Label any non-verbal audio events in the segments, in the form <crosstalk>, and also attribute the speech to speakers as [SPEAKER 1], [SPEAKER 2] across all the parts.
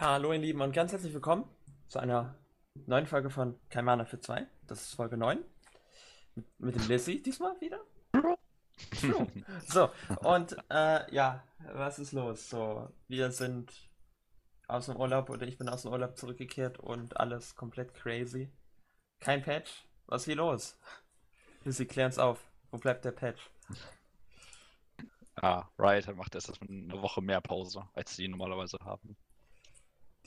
[SPEAKER 1] Hallo ihr Lieben und ganz herzlich willkommen zu einer neuen Folge von Kein für 2. Das ist Folge 9. Mit, dem Lissy diesmal wieder. so, und äh, ja, was ist los? So, wir sind aus dem Urlaub oder ich bin aus dem Urlaub zurückgekehrt und alles komplett crazy. Kein Patch. Was ist hier los? Lissy, klären's auf. Wo bleibt der Patch?
[SPEAKER 2] Ah, Riot macht erst eine Woche mehr Pause, als sie normalerweise haben.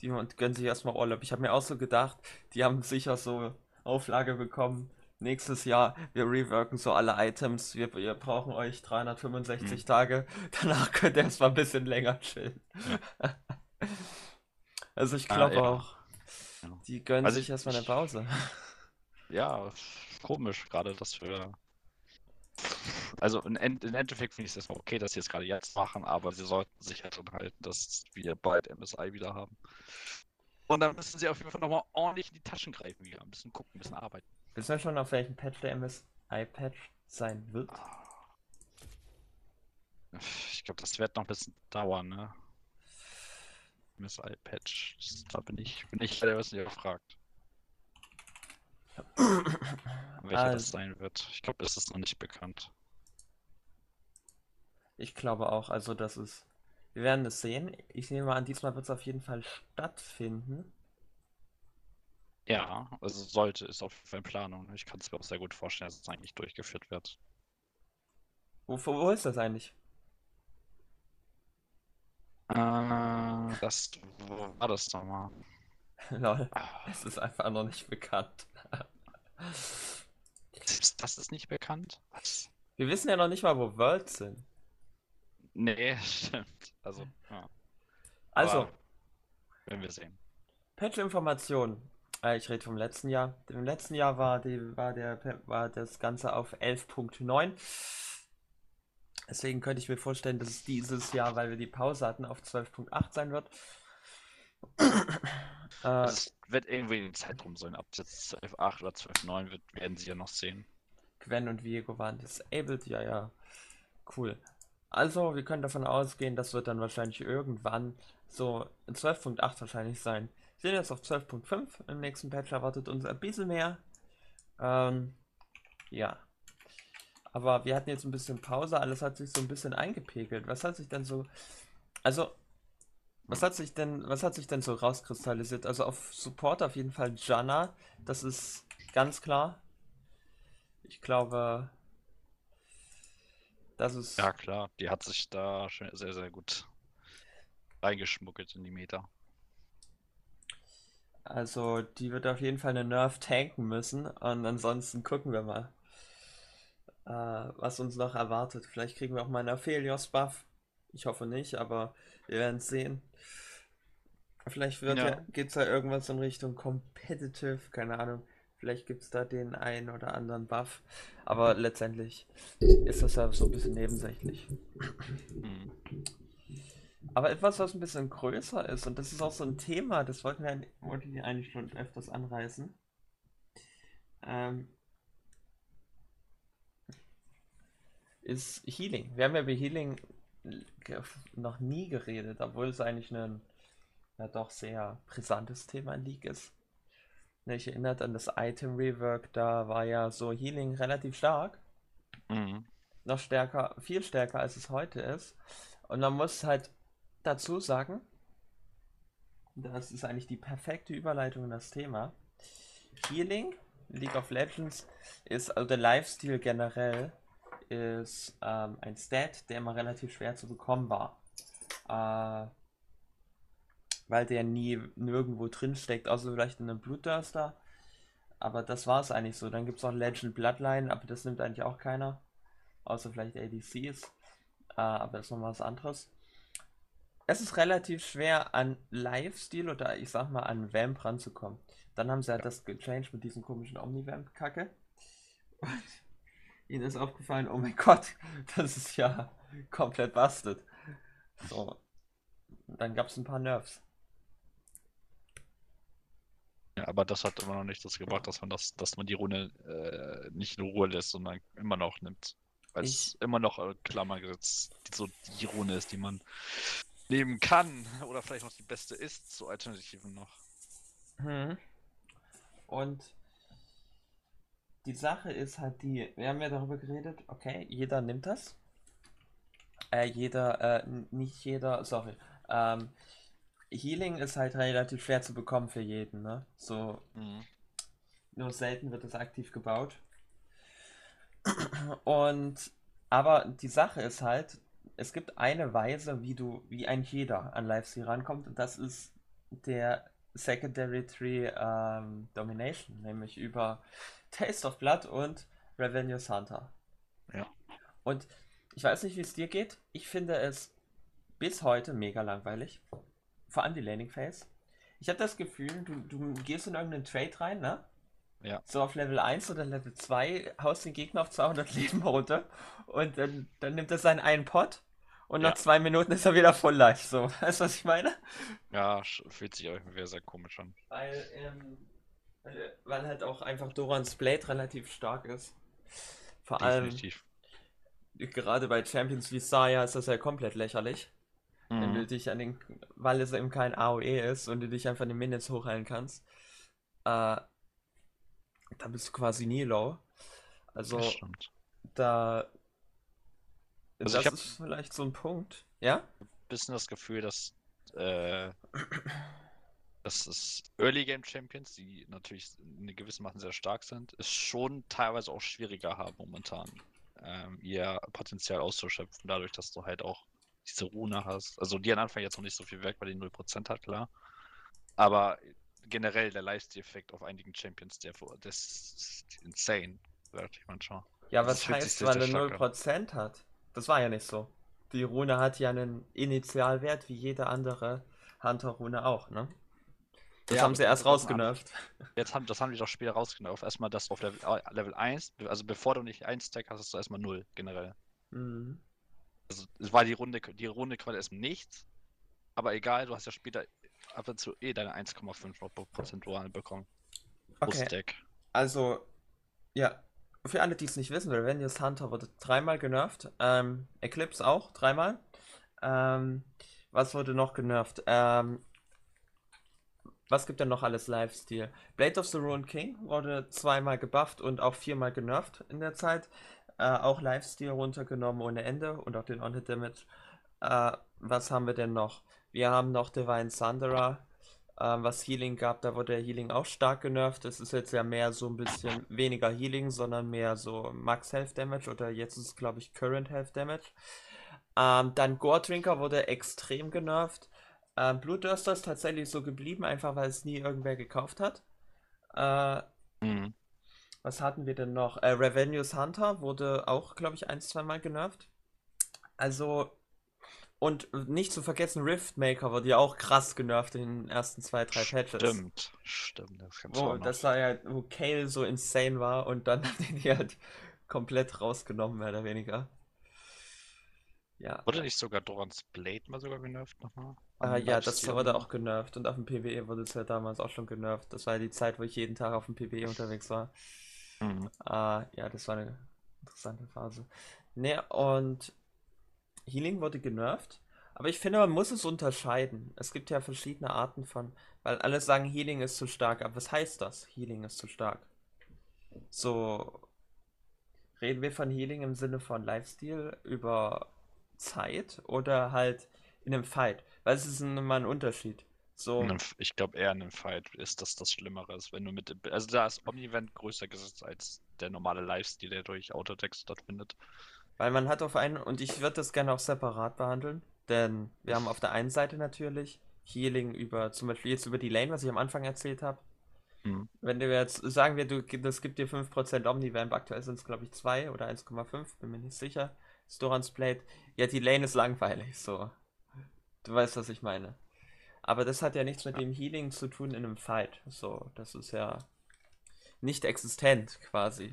[SPEAKER 1] Die und gönnen sich erstmal Urlaub. Ich habe mir auch so gedacht, die haben sicher so Auflage bekommen. Nächstes Jahr, wir reworken so alle Items. Wir, wir brauchen euch 365
[SPEAKER 2] Hm.
[SPEAKER 1] Tage. <laughs> Danach könnt ihr erstmal ein bisschen länger chillen. <laughs> also ich
[SPEAKER 2] Ah,
[SPEAKER 1] glaube
[SPEAKER 2] ja.
[SPEAKER 1] auch,
[SPEAKER 2] Ja.
[SPEAKER 1] die gönnen
[SPEAKER 2] Also
[SPEAKER 1] sich
[SPEAKER 2] ich-
[SPEAKER 1] erstmal eine Pause.
[SPEAKER 2] Ja, komisch, gerade dass wir. Also im End- im Endeffekt finde ich es erstmal okay, dass sie es gerade jetzt machen, aber sie sollten sich halt dran halten, dass wir bald MSI wieder haben. Und dann müssen sie auf jeden Fall nochmal ordentlich in die Taschen greifen wieder. Ein bisschen gucken, ein bisschen arbeiten.
[SPEAKER 1] Wissen wir schon, auf welchem Patch der MSI-Patch sein wird?
[SPEAKER 2] Ich glaube, das wird noch ein bisschen dauern, ne? MSI-Patch. Da bin ich, bin ich leider was nicht gefragt. <coughs> Welcher
[SPEAKER 1] Also-
[SPEAKER 2] das sein wird. Ich glaube, es ist noch nicht bekannt.
[SPEAKER 1] Ich glaube auch, also das ist. Wir werden es sehen. Ich nehme an, diesmal wird es auf jeden Fall stattfinden.
[SPEAKER 2] Ja, also sollte es auf jeden Fall in Planung. Ich kann es mir auch sehr gut vorstellen, dass es eigentlich durchgeführt wird.
[SPEAKER 1] Wo, wo ist das eigentlich?
[SPEAKER 2] Äh, das, wo war das nochmal? <laughs>
[SPEAKER 1] Lol,
[SPEAKER 2] Ah,
[SPEAKER 1] es ist einfach noch nicht bekannt.
[SPEAKER 2] Ist das ist nicht bekannt? Was?
[SPEAKER 1] Wir wissen ja noch nicht mal, wo Worlds sind.
[SPEAKER 2] Nee, <laughs> stimmt. Also, ja,
[SPEAKER 1] Also,
[SPEAKER 2] Aber- werden wir sehen.
[SPEAKER 1] Patch-Informationen. Äh, ich rede vom letzten Jahr. Im letzten Jahr war, die, war, der, war das Ganze auf 11.9. Deswegen könnte ich mir vorstellen, dass es dieses Jahr, weil wir die Pause hatten, auf 12.8 sein wird. <clears throat> äh,
[SPEAKER 2] Es wird irgendwie in den Zeitraum sein. Ab jetzt 12.8 oder 12.9 wird, werden sie ja noch sehen.
[SPEAKER 1] Gwen und Viego waren disabled, ja, ja. Cool. Also, wir können davon ausgehen, das wird dann wahrscheinlich irgendwann so in 12.8 wahrscheinlich sein. Wir sind jetzt auf 12.5. Im nächsten Patch erwartet uns ein bisschen mehr. Ähm, ja. Aber wir hatten jetzt ein bisschen Pause, alles hat sich so ein bisschen eingepegelt. Was hat sich denn so. Also, was hat sich denn, was hat sich denn so rauskristallisiert? Also auf Support auf jeden Fall Janna, das ist ganz klar. Ich glaube, das ist.
[SPEAKER 2] Ja, klar, die hat sich da schon sehr, sehr gut reingeschmuggelt in die Meta.
[SPEAKER 1] Also, die wird auf jeden Fall eine Nerf tanken müssen. Und ansonsten gucken wir mal, äh, was uns noch erwartet. Vielleicht kriegen wir auch mal einen Aphelios-Buff. Ich hoffe nicht, aber wir werden es sehen. Vielleicht wird
[SPEAKER 2] Ja.
[SPEAKER 1] ja, geht es da irgendwas in Richtung Competitive, keine Ahnung. Vielleicht gibt es da den einen oder anderen Buff. Aber letztendlich ist das ja so ein bisschen nebensächlich.
[SPEAKER 2] Hm.
[SPEAKER 1] Aber etwas, was ein bisschen größer ist, und das ist auch so ein Thema, das wollten wir, eigentlich- wollten wir eigentlich schon öfters anreißen. Ähm, ist Healing. Wir haben ja über Healing noch nie geredet, obwohl es eigentlich ein ja doch sehr brisantes Thema in League ist. Ne, Ich erinnert an das Item Rework, da war ja so Healing relativ stark
[SPEAKER 2] Mhm.
[SPEAKER 1] noch stärker, viel stärker als es heute ist. Und man muss halt dazu sagen, das ist eigentlich die perfekte Überleitung in das Thema. Healing, League of Legends, ist, also der Lifesteal generell, ist ähm, ein Stat, der immer relativ schwer zu bekommen war. Äh, weil der nie nirgendwo drin steckt, außer vielleicht in einem Blutdurster. Aber das war es eigentlich so. Dann gibt es auch Legend Bloodline, aber das nimmt eigentlich auch keiner. Außer vielleicht ADCs. Äh, aber das ist nochmal was anderes. Es ist relativ schwer an Lifesteal oder ich sag mal an Vamp ranzukommen. Dann haben sie halt das gechanged mit diesem komischen Omni-Vamp-Kacke. Und ihnen ist aufgefallen, oh mein Gott, <laughs> das ist ja komplett busted. So. Dann gab es ein paar Nerfs.
[SPEAKER 2] Ja, aber das hat immer noch nicht dazu gebracht, dass man das, dass man die Rune äh, nicht in Ruhe lässt, sondern immer noch nimmt. Weil es immer noch äh, Klammergesetz die, so die Rune ist, die man nehmen kann oder vielleicht noch die beste ist, zu Alternativen noch.
[SPEAKER 1] Hm. Und die Sache ist halt die, wir haben ja darüber geredet, okay, jeder nimmt das. Äh, jeder, äh, nicht jeder, sorry. Ähm, Healing ist halt relativ schwer zu bekommen für jeden, ne? So,
[SPEAKER 2] Mhm.
[SPEAKER 1] nur selten wird es aktiv gebaut. Und, aber die Sache ist halt, es gibt eine Weise, wie du, wie ein jeder an Livestream rankommt, und das ist der Secondary Tree ähm, Domination, nämlich über Taste of Blood und Revenue Hunter.
[SPEAKER 2] Ja.
[SPEAKER 1] Und ich weiß nicht, wie es dir geht. Ich finde es bis heute mega langweilig. Vor allem die Landing Phase. Ich habe das Gefühl, du, du gehst in irgendeinen Trade rein, ne?
[SPEAKER 2] Ja.
[SPEAKER 1] So auf Level 1 oder Level 2 haust den Gegner auf 200 Leben runter und dann, dann nimmt er seinen einen Pot und nach
[SPEAKER 2] Ja.
[SPEAKER 1] zwei Minuten ist er wieder voll life. So, <laughs> weißt du, was ich meine?
[SPEAKER 2] Ja, fühlt sich irgendwie sehr komisch an.
[SPEAKER 1] Weil, ähm, weil, halt auch einfach Dorans Blade relativ stark ist. Vor allem,
[SPEAKER 2] Definitiv.
[SPEAKER 1] gerade bei Champions wie Saya ist das ja komplett lächerlich. Wenn du
[SPEAKER 2] Mhm.
[SPEAKER 1] dich an den, weil es eben kein AOE ist und du dich einfach in den Minions hochheilen kannst, äh, da bist du quasi nie low. Also,
[SPEAKER 2] Das stimmt.
[SPEAKER 1] da,
[SPEAKER 2] Also
[SPEAKER 1] das ist vielleicht so ein Punkt. Ja?
[SPEAKER 2] Bisschen das Gefühl, dass, äh, dass es Early Game Champions, die natürlich in gewissen Maßen sehr stark sind, es schon teilweise auch schwieriger haben momentan, ähm, ihr Potenzial auszuschöpfen, dadurch, dass du halt auch diese Rune hast. Also die am Anfang jetzt noch nicht so viel Werk, weil die 0% hat, klar. Aber generell der Lifesteal-Effekt auf einigen Champions, der, vor- das ist insane, sagt ich manchmal.
[SPEAKER 1] Ja, was heißt, weil er
[SPEAKER 2] stark
[SPEAKER 1] 0% hat? Das war ja nicht so. Die Rune hat ja einen Initialwert wie jede andere Hunter-Rune auch, ne? Das
[SPEAKER 2] Ja,
[SPEAKER 1] haben sie erst rausgenervt.
[SPEAKER 2] Jetzt haben, das haben die doch später rausgenommen. Erstmal das auf Level, äh, Level 1, also bevor du nicht 1 Stack hast, hast du erstmal 0 generell.
[SPEAKER 1] Mhm.
[SPEAKER 2] Also es war die Runde, die Runde quasi erstmal nichts, aber egal, du hast ja später ab und zu eh deine 1,5 noch prozentual bekommen.
[SPEAKER 1] Okay, also, ja, für alle, die es nicht wissen, Revenus Hunter wurde dreimal genervt. Ähm, Eclipse auch, dreimal. Ähm, was wurde noch genervt? Ähm, was gibt denn noch alles Lifesteal? Blade of the Ruined King wurde zweimal gebufft und auch viermal genervt in der Zeit. Äh, auch Lifesteal runtergenommen ohne Ende und auch den On-Hit Damage. Äh, was haben wir denn noch? Wir haben noch Divine Thunderer, ähm, was Healing gab. Da wurde der Healing auch stark genervt. Es ist jetzt ja mehr so ein bisschen weniger Healing, sondern mehr so Max Health Damage oder jetzt ist es, glaube ich, Current Health Damage. Ähm, dann Gore Drinker wurde extrem genervt. Ähm, Blutdurster ist tatsächlich so geblieben, einfach weil es nie irgendwer gekauft hat. Äh,
[SPEAKER 2] Mhm.
[SPEAKER 1] Was hatten wir denn noch? Äh, Revenues Hunter wurde auch, glaube ich, ein, zweimal genervt. Also, und nicht zu vergessen, Riftmaker wurde ja auch krass genervt in den ersten zwei, drei Patches.
[SPEAKER 2] Stimmt, stimmt, das du
[SPEAKER 1] Wo, das war ja, wo Kale so insane war und dann <laughs> haben die die halt komplett rausgenommen, mehr oder weniger. Ja.
[SPEAKER 2] Wurde nicht sogar Dorans Blade mal sogar genervt nochmal?
[SPEAKER 1] Äh, ja, das wurde auch genervt und auf dem PvE wurde es ja damals auch schon genervt. Das war ja die Zeit, wo ich jeden Tag auf dem PvE unterwegs war.
[SPEAKER 2] Mhm.
[SPEAKER 1] Ah, ja, das war eine interessante Phase. Ne, und Healing wurde genervt, aber ich finde, man muss es unterscheiden. Es gibt ja verschiedene Arten von, weil alle sagen, Healing ist zu stark, aber was heißt das? Healing ist zu stark. So, reden wir von Healing im Sinne von Lifestyle über Zeit oder halt in einem Fight? Weil es ist immer ein Unterschied. So,
[SPEAKER 2] Ich glaube eher in einem Fight ist das das Schlimmere, ist, wenn du mit, also da ist Omnivent größer gesetzt als der normale Lifesteal, der durch Autotext stattfindet.
[SPEAKER 1] Weil man hat auf einen, und ich würde das gerne auch separat behandeln, denn wir haben auf der einen Seite natürlich Healing über, zum Beispiel jetzt über die Lane, was ich am Anfang erzählt habe.
[SPEAKER 2] Mhm.
[SPEAKER 1] Wenn du jetzt, sagen wir, du, das gibt dir 5% Omnivamp, aktuell sind es glaube ich 2 oder 1,5, bin mir nicht sicher. Storans Blade, ja, die Lane ist langweilig, so. Du weißt, was ich meine. Aber das hat ja nichts mit dem Healing zu tun in einem Fight, so. Das ist ja nicht existent, quasi.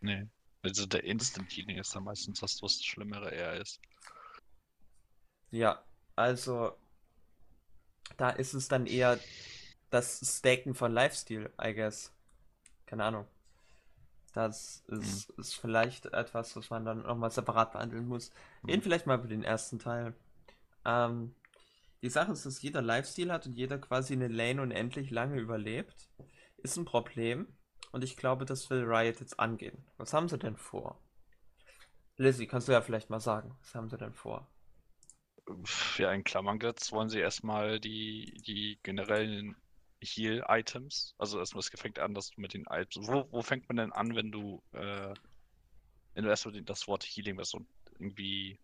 [SPEAKER 2] Nee. Also der Instant Healing ist dann meistens das, was das Schlimmere eher ist.
[SPEAKER 1] Ja, also da ist es dann eher das Staken von Lifestyle, I guess. Keine Ahnung. Das ist, ist vielleicht etwas, was man dann nochmal separat behandeln muss. Reden
[SPEAKER 2] Mhm.
[SPEAKER 1] vielleicht mal über den ersten Teil. Ähm, die Sache ist, dass jeder Lifestyle hat und jeder quasi eine Lane unendlich lange überlebt. Ist ein Problem. Und ich glaube, das will Riot jetzt angehen. Was haben sie denn vor? Lizzie, kannst du ja vielleicht mal sagen, was haben sie denn vor?
[SPEAKER 2] Ja, in Klammern gesetzt wollen sie erstmal die, die generellen Heal-Items. Also erstmal, es fängt an, dass du mit den Items. Wo, wo fängt man denn an, wenn du, äh, wenn du erstmal das Wort Healing was und irgendwie.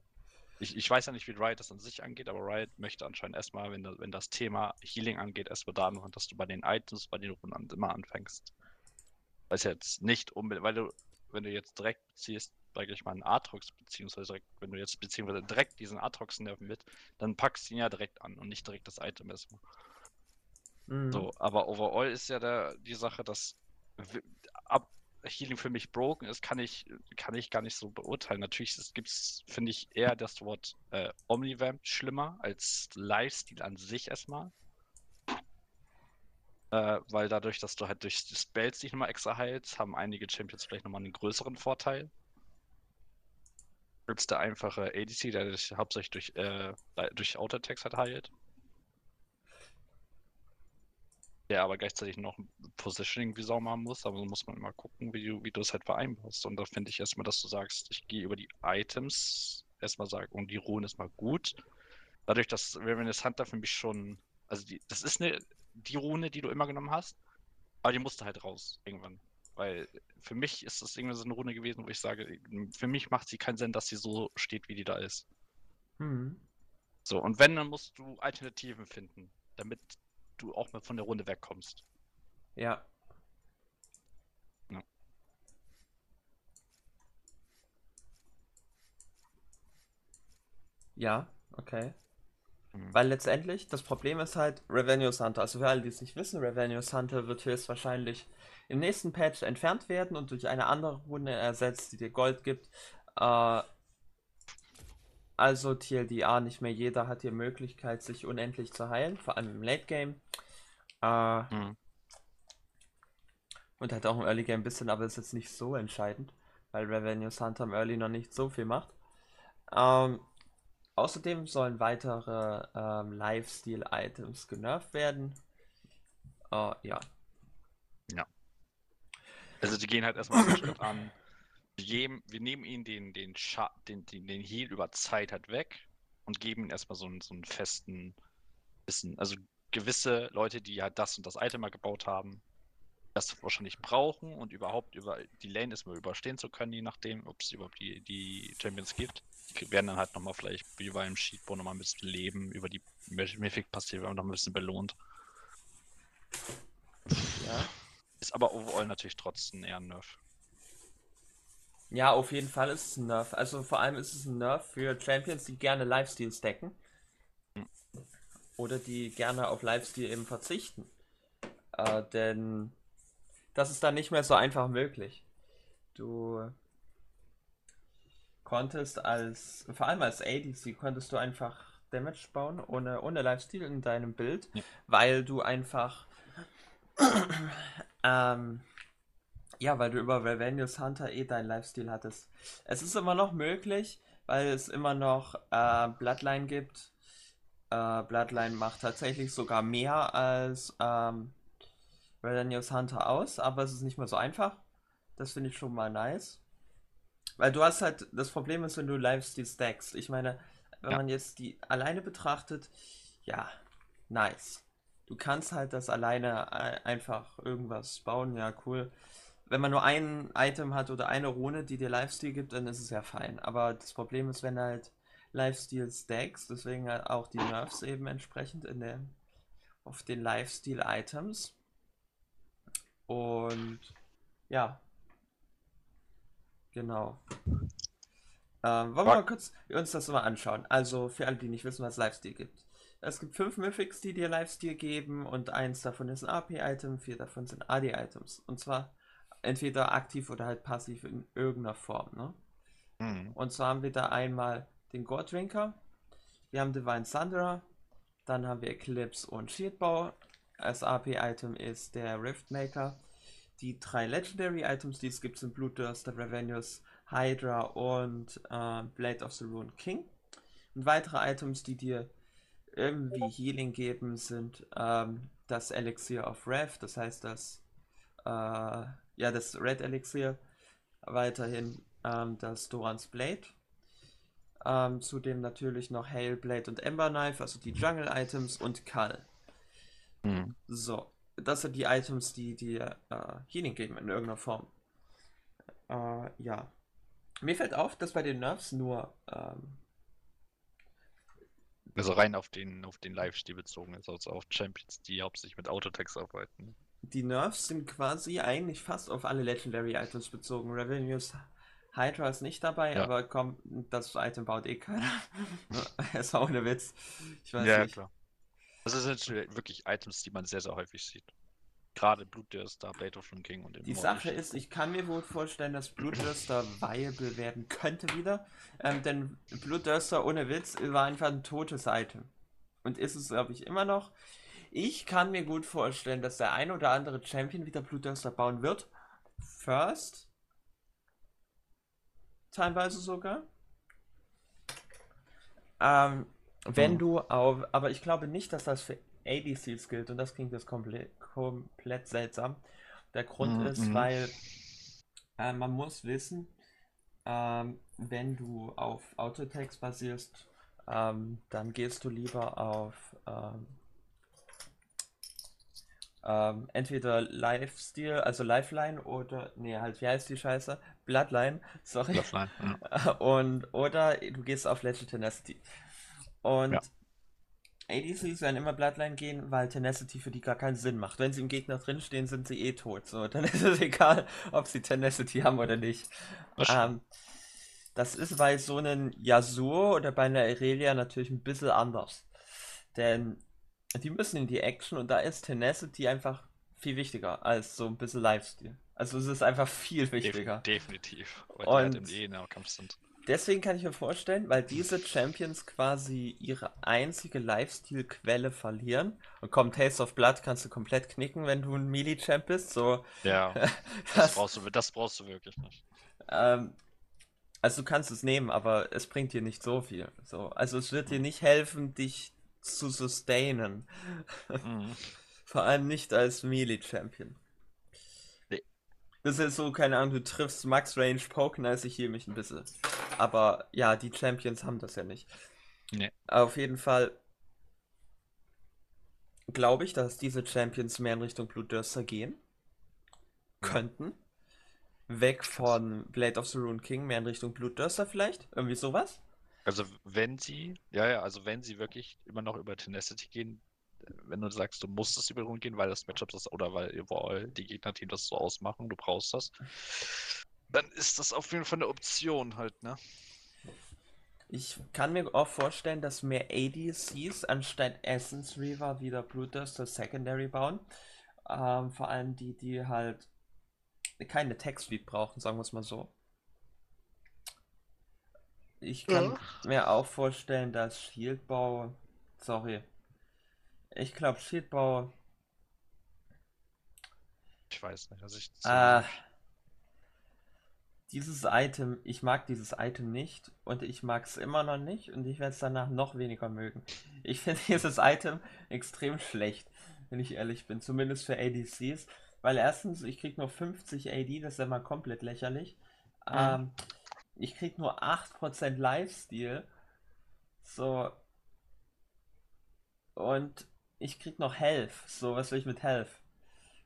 [SPEAKER 2] Ich, ich weiß ja nicht, wie Riot das an sich angeht, aber Riot möchte anscheinend erstmal, wenn, wenn das Thema Healing angeht, erstmal da anfangen, dass du bei den Items, bei den Runden immer anfängst. Weil es jetzt nicht unbedingt, weil du, wenn du jetzt direkt ziehst, sage ich mal, einen Atrox, beziehungsweise direkt, wenn du jetzt beziehungsweise direkt diesen Atrox nerven willst, dann packst du ihn ja direkt an und nicht direkt das Item erstmal.
[SPEAKER 1] Mhm.
[SPEAKER 2] So, aber overall ist ja der, die Sache, dass ab Healing für mich broken ist, kann ich, kann ich gar nicht so beurteilen. Natürlich gibt es, finde ich, eher das Wort äh, Omnivamp schlimmer als Lifestyle an sich erstmal. Äh, weil dadurch, dass du halt durch die Spells dich nochmal extra heilst, haben einige Champions vielleicht nochmal einen größeren Vorteil. Als der einfache ADC, der sich hauptsächlich durch, äh, durch Auto-Attacks halt heilt. Der aber gleichzeitig noch ein Positioning wie Sau machen muss, aber so muss man immer gucken, wie du, wie du es halt vereinbarst. Und da finde ich erstmal, dass du sagst, ich gehe über die Items, erstmal sagen, und die Ruhen ist mal gut. Dadurch, dass Revenus Hunter für mich schon, also die, das ist eine, die Rune, die du immer genommen hast, aber die musste halt raus irgendwann. Weil für mich ist das irgendwie so eine Rune gewesen, wo ich sage, für mich macht sie keinen Sinn, dass sie so steht, wie die da ist.
[SPEAKER 1] Mhm.
[SPEAKER 2] So, und wenn, dann musst du Alternativen finden, damit du auch mal von der Runde wegkommst.
[SPEAKER 1] Ja.
[SPEAKER 2] Ja.
[SPEAKER 1] Ja, okay.
[SPEAKER 2] Mhm.
[SPEAKER 1] Weil letztendlich, das Problem ist halt Revenue Hunter. Also für alle, die es nicht wissen, Revenue Hunter wird höchstwahrscheinlich im nächsten Patch entfernt werden und durch eine andere Runde ersetzt, die dir Gold gibt. Äh, also TLDR, nicht mehr jeder hat die Möglichkeit, sich unendlich zu heilen, vor allem im Late Game. Äh,
[SPEAKER 2] Mhm.
[SPEAKER 1] und halt auch im Early Game ein bisschen, aber ist jetzt nicht so entscheidend, weil Revenue Hunter im Early noch nicht so viel macht. Ähm, außerdem sollen weitere ähm, Lifestyle-Items genervt werden. Äh, ja.
[SPEAKER 2] Also die gehen halt erstmal <laughs> Schritt an. Wir, wir nehmen ihnen den, den, Scha den, den, den Heal über Zeit halt weg und geben ihnen erstmal so einen, so einen festen Wissen. Also gewisse Leute, die halt das und das Item mal gebaut haben, das wahrscheinlich brauchen und überhaupt über die Lane erstmal überstehen zu können, je nachdem, ob es überhaupt die, die Champions gibt. Die werden dann halt nochmal vielleicht wie beim Sheetbone nochmal ein bisschen leben, über die Mythic-Passive noch ein bisschen belohnt.
[SPEAKER 1] Ja.
[SPEAKER 2] Ist aber overall natürlich trotzdem eher ein Nerf.
[SPEAKER 1] Ja, auf jeden Fall ist es ein Nerf. Also vor allem ist es ein Nerf für Champions, die gerne Lifesteal stacken. Oder die gerne auf Lifesteal eben verzichten. Äh, denn das ist dann nicht mehr so einfach möglich. Du konntest als, vor allem als ADC, konntest du einfach Damage bauen ohne, ohne Lifesteal in deinem Bild,
[SPEAKER 2] Ja.
[SPEAKER 1] weil du einfach <clears throat> ähm, ja, weil du über Revenues Hunter eh deinen Lifestyle hattest. Es ist immer noch möglich, weil es immer noch äh, Bloodline gibt. Äh, Bloodline macht tatsächlich sogar mehr als ähm, Revenues Hunter aus, aber es ist nicht mehr so einfach. Das finde ich schon mal nice. Weil du hast halt, das Problem ist, wenn du Lifestyle stackst. Ich meine, wenn
[SPEAKER 2] Ja.
[SPEAKER 1] man jetzt die alleine betrachtet, ja, nice. Du kannst halt das alleine äh, einfach irgendwas bauen, ja, cool. Wenn man nur ein Item hat oder eine Rune, die dir Lifesteal gibt, dann ist es ja fein. Aber das Problem ist, wenn halt Lifesteal stacks, deswegen halt auch die Nerfs eben entsprechend in der, auf den Lifesteal-Items. Und ja. Genau. Ähm, wollen wir mal kurz uns das mal anschauen. Also für alle, die nicht wissen, was Lifesteal gibt. Es gibt fünf Mythics, die dir Lifesteal geben und eins davon ist ein AP-Item, vier davon sind AD-Items. Und zwar entweder aktiv oder halt passiv in irgendeiner Form. Ne?
[SPEAKER 2] Mhm.
[SPEAKER 1] Und zwar haben wir da einmal den God Drinker, wir haben Divine Thunderer, dann haben wir Eclipse und Shieldbau. Als AP-Item ist der Riftmaker. Die drei Legendary Items, die es gibt, sind Blutdurster, Revenues, Hydra und äh, Blade of the Rune King. Und weitere Items, die dir irgendwie Healing geben, sind ähm, das Elixir of Wrath, das heißt das, äh, ja, das Red Elixir, weiterhin ähm, das Dorans Blade, ähm, zudem natürlich noch Hail Blade und Ember Knife, also die Jungle Items und Kall.
[SPEAKER 2] Mhm.
[SPEAKER 1] So, das sind die Items, die dir äh, Healing geben in irgendeiner Form. Äh, ja. Mir fällt auf, dass bei den Nerfs nur ähm,
[SPEAKER 2] Also rein auf den, auf den Live-Stil bezogen ist, also auf Champions, die hauptsächlich mit Autotext arbeiten.
[SPEAKER 1] Die Nerfs sind quasi eigentlich fast auf alle Legendary Items bezogen. Revenues Hydra ist nicht dabei,
[SPEAKER 2] Ja.
[SPEAKER 1] aber komm, das Item baut eh keiner. <laughs> <laughs> ist auch ohne Witz. Ich weiß
[SPEAKER 2] Ja,
[SPEAKER 1] nicht.
[SPEAKER 2] klar. Also es sind wirklich Items, die man sehr, sehr häufig sieht. Gerade Blutdürster, Blade of the King und
[SPEAKER 1] Die Sache ist, ich kann mir wohl vorstellen, dass Blutdurster viable werden könnte wieder. Ähm, denn Blutdurster ohne Witz war einfach ein totes Item. Und ist es, glaube ich, immer noch. Ich kann mir gut vorstellen, dass der ein oder andere Champion wieder Blutdurster bauen wird. First. Teilweise sogar. Ähm, wenn
[SPEAKER 2] Hm.
[SPEAKER 1] du auf. Aber ich glaube nicht, dass das für ADCs gilt. Und das klingt jetzt komplett, komplett seltsam. Der Grund
[SPEAKER 2] Mhm,
[SPEAKER 1] ist, weil äh, man muss wissen, ähm, wenn du auf Autotext basierst, ähm, dann gehst du lieber auf ähm, ähm, entweder Lifesteal, also Lifeline oder, nee, halt, wie heißt die Scheiße? Bloodline, sorry.
[SPEAKER 2] Bloodline, ja. <laughs>
[SPEAKER 1] Und, oder du gehst auf Legend Tenacity. Und
[SPEAKER 2] Ja.
[SPEAKER 1] ADCs werden immer Bloodline gehen, weil Tenacity für die gar keinen Sinn macht. Wenn sie im Gegner drinstehen, sind sie eh tot. So, <laughs> dann ist es egal, ob sie Tenacity haben oder nicht. Ähm, das ist bei so einem Yasuo oder bei einer Irelia natürlich ein bisschen anders. Denn die müssen in die Action und da ist Tenacity einfach viel wichtiger als so ein bisschen Lifestyle. Also es ist einfach viel wichtiger.
[SPEAKER 2] definitiv. Weil
[SPEAKER 1] Und-
[SPEAKER 2] die halt im eh Nahkampf sind.
[SPEAKER 1] Deswegen kann ich mir vorstellen, weil diese Champions quasi ihre einzige Lifestyle-Quelle verlieren. Und komm, Taste of Blood kannst du komplett knicken, wenn du ein Melee-Champ bist. So,
[SPEAKER 2] Ja, das <laughs>
[SPEAKER 1] das,
[SPEAKER 2] brauchst du, das brauchst du wirklich nicht.
[SPEAKER 1] ähm, also du kannst es nehmen, aber es bringt dir nicht so viel. So, also es wird dir nicht helfen, dich zu sustainen.
[SPEAKER 2] Mhm. <laughs>
[SPEAKER 1] Vor allem nicht als Melee-Champion.
[SPEAKER 2] Nee.
[SPEAKER 1] Das ist so, keine Ahnung, du triffst Max Range Poken, als ich hier mich ein bisschen. Aber ja, die Champions haben das ja nicht.
[SPEAKER 2] Nee.
[SPEAKER 1] Auf jeden Fall glaube ich, dass diese Champions mehr in Richtung Blutdurster gehen könnten. Weg von Blade of the Rune King, mehr in Richtung Blutdurster vielleicht. Irgendwie sowas.
[SPEAKER 2] Also wenn sie, ja, ja, also wenn sie wirklich immer noch über Tenacity gehen, äh, wenn du sagst, du musst es über gehen, weil das Matchup das oder weil überall die Gegnerteam das so ausmachen, du brauchst das, dann ist das auf jeden Fall eine Option halt, ne?
[SPEAKER 1] Ich kann mir auch vorstellen, dass mehr ADCs anstatt Essence Reaver wieder Blutdurster Secondary bauen. Ähm, vor allem die, die halt keine Text Speed brauchen, sagen wir es mal so. Ich kann mir auch vorstellen, dass Shieldbau. Sorry. Ich glaube, Shieldbau.
[SPEAKER 2] Ich weiß nicht, also ich
[SPEAKER 1] Äh, dieses Item, ich mag dieses Item nicht und ich mag es immer noch nicht und ich werde es danach noch weniger mögen. Ich <laughs> finde dieses Item extrem schlecht, wenn ich ehrlich bin, zumindest für ADCs, weil erstens, ich krieg nur 50 AD, das ist ja mal komplett lächerlich.
[SPEAKER 2] Mhm.
[SPEAKER 1] Ähm, ich krieg nur 8% Lifesteal. So. Und ich krieg noch Health. So, was will ich mit Health?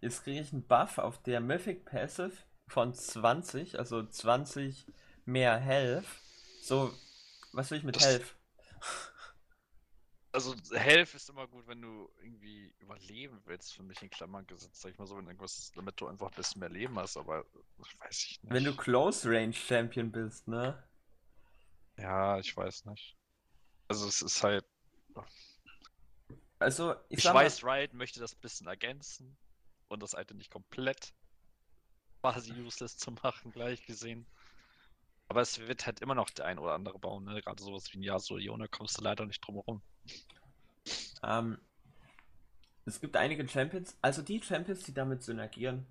[SPEAKER 1] Jetzt kriege ich einen Buff auf der Mythic Passive von 20, also 20 mehr Health. So, was will ich mit
[SPEAKER 2] Das-
[SPEAKER 1] Health?
[SPEAKER 2] Also Health ist immer gut, wenn du irgendwie überleben willst, für mich in Klammern gesetzt, sag ich mal so, wenn irgendwas, damit du einfach ein bisschen mehr Leben hast, aber weiß ich nicht.
[SPEAKER 1] Wenn du Close Range Champion bist, ne?
[SPEAKER 2] Ja, ich weiß nicht. Also es ist halt.
[SPEAKER 1] Also, ich,
[SPEAKER 2] Ich,
[SPEAKER 1] sag mal,
[SPEAKER 2] weiß, Riot möchte das ein bisschen ergänzen und das Item nicht komplett quasi useless zu machen, gleich gesehen. Aber es wird halt immer noch der ein oder andere bauen, ne? Gerade sowas wie ein Yasuo Iona kommst du leider nicht drum herum.
[SPEAKER 1] Ähm, es gibt einige Champions, also die Champions, die damit synergieren,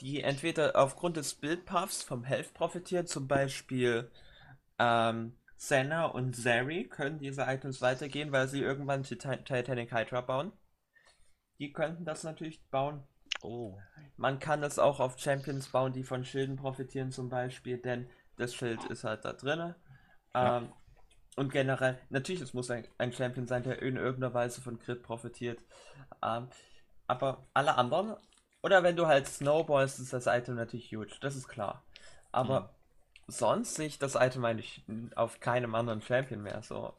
[SPEAKER 1] die entweder aufgrund des Build Paths vom Health profitieren, zum Beispiel ähm, Senna und Zeri können diese Items weitergehen, weil sie irgendwann Titanic Hydra bauen. Die könnten das natürlich bauen.
[SPEAKER 2] Oh.
[SPEAKER 1] Man kann es auch auf Champions bauen, die von Schilden profitieren zum Beispiel, denn das Schild ist halt da drin. Ja. Und generell, natürlich, es muss ein, ein, Champion sein, der in irgendeiner Weise von Crit profitiert. Ähm, aber alle anderen, oder wenn du halt Snowballst, ist das Item natürlich huge, das ist klar. Aber mhm. sonst sehe ich das Item eigentlich auf keinem anderen Champion mehr so.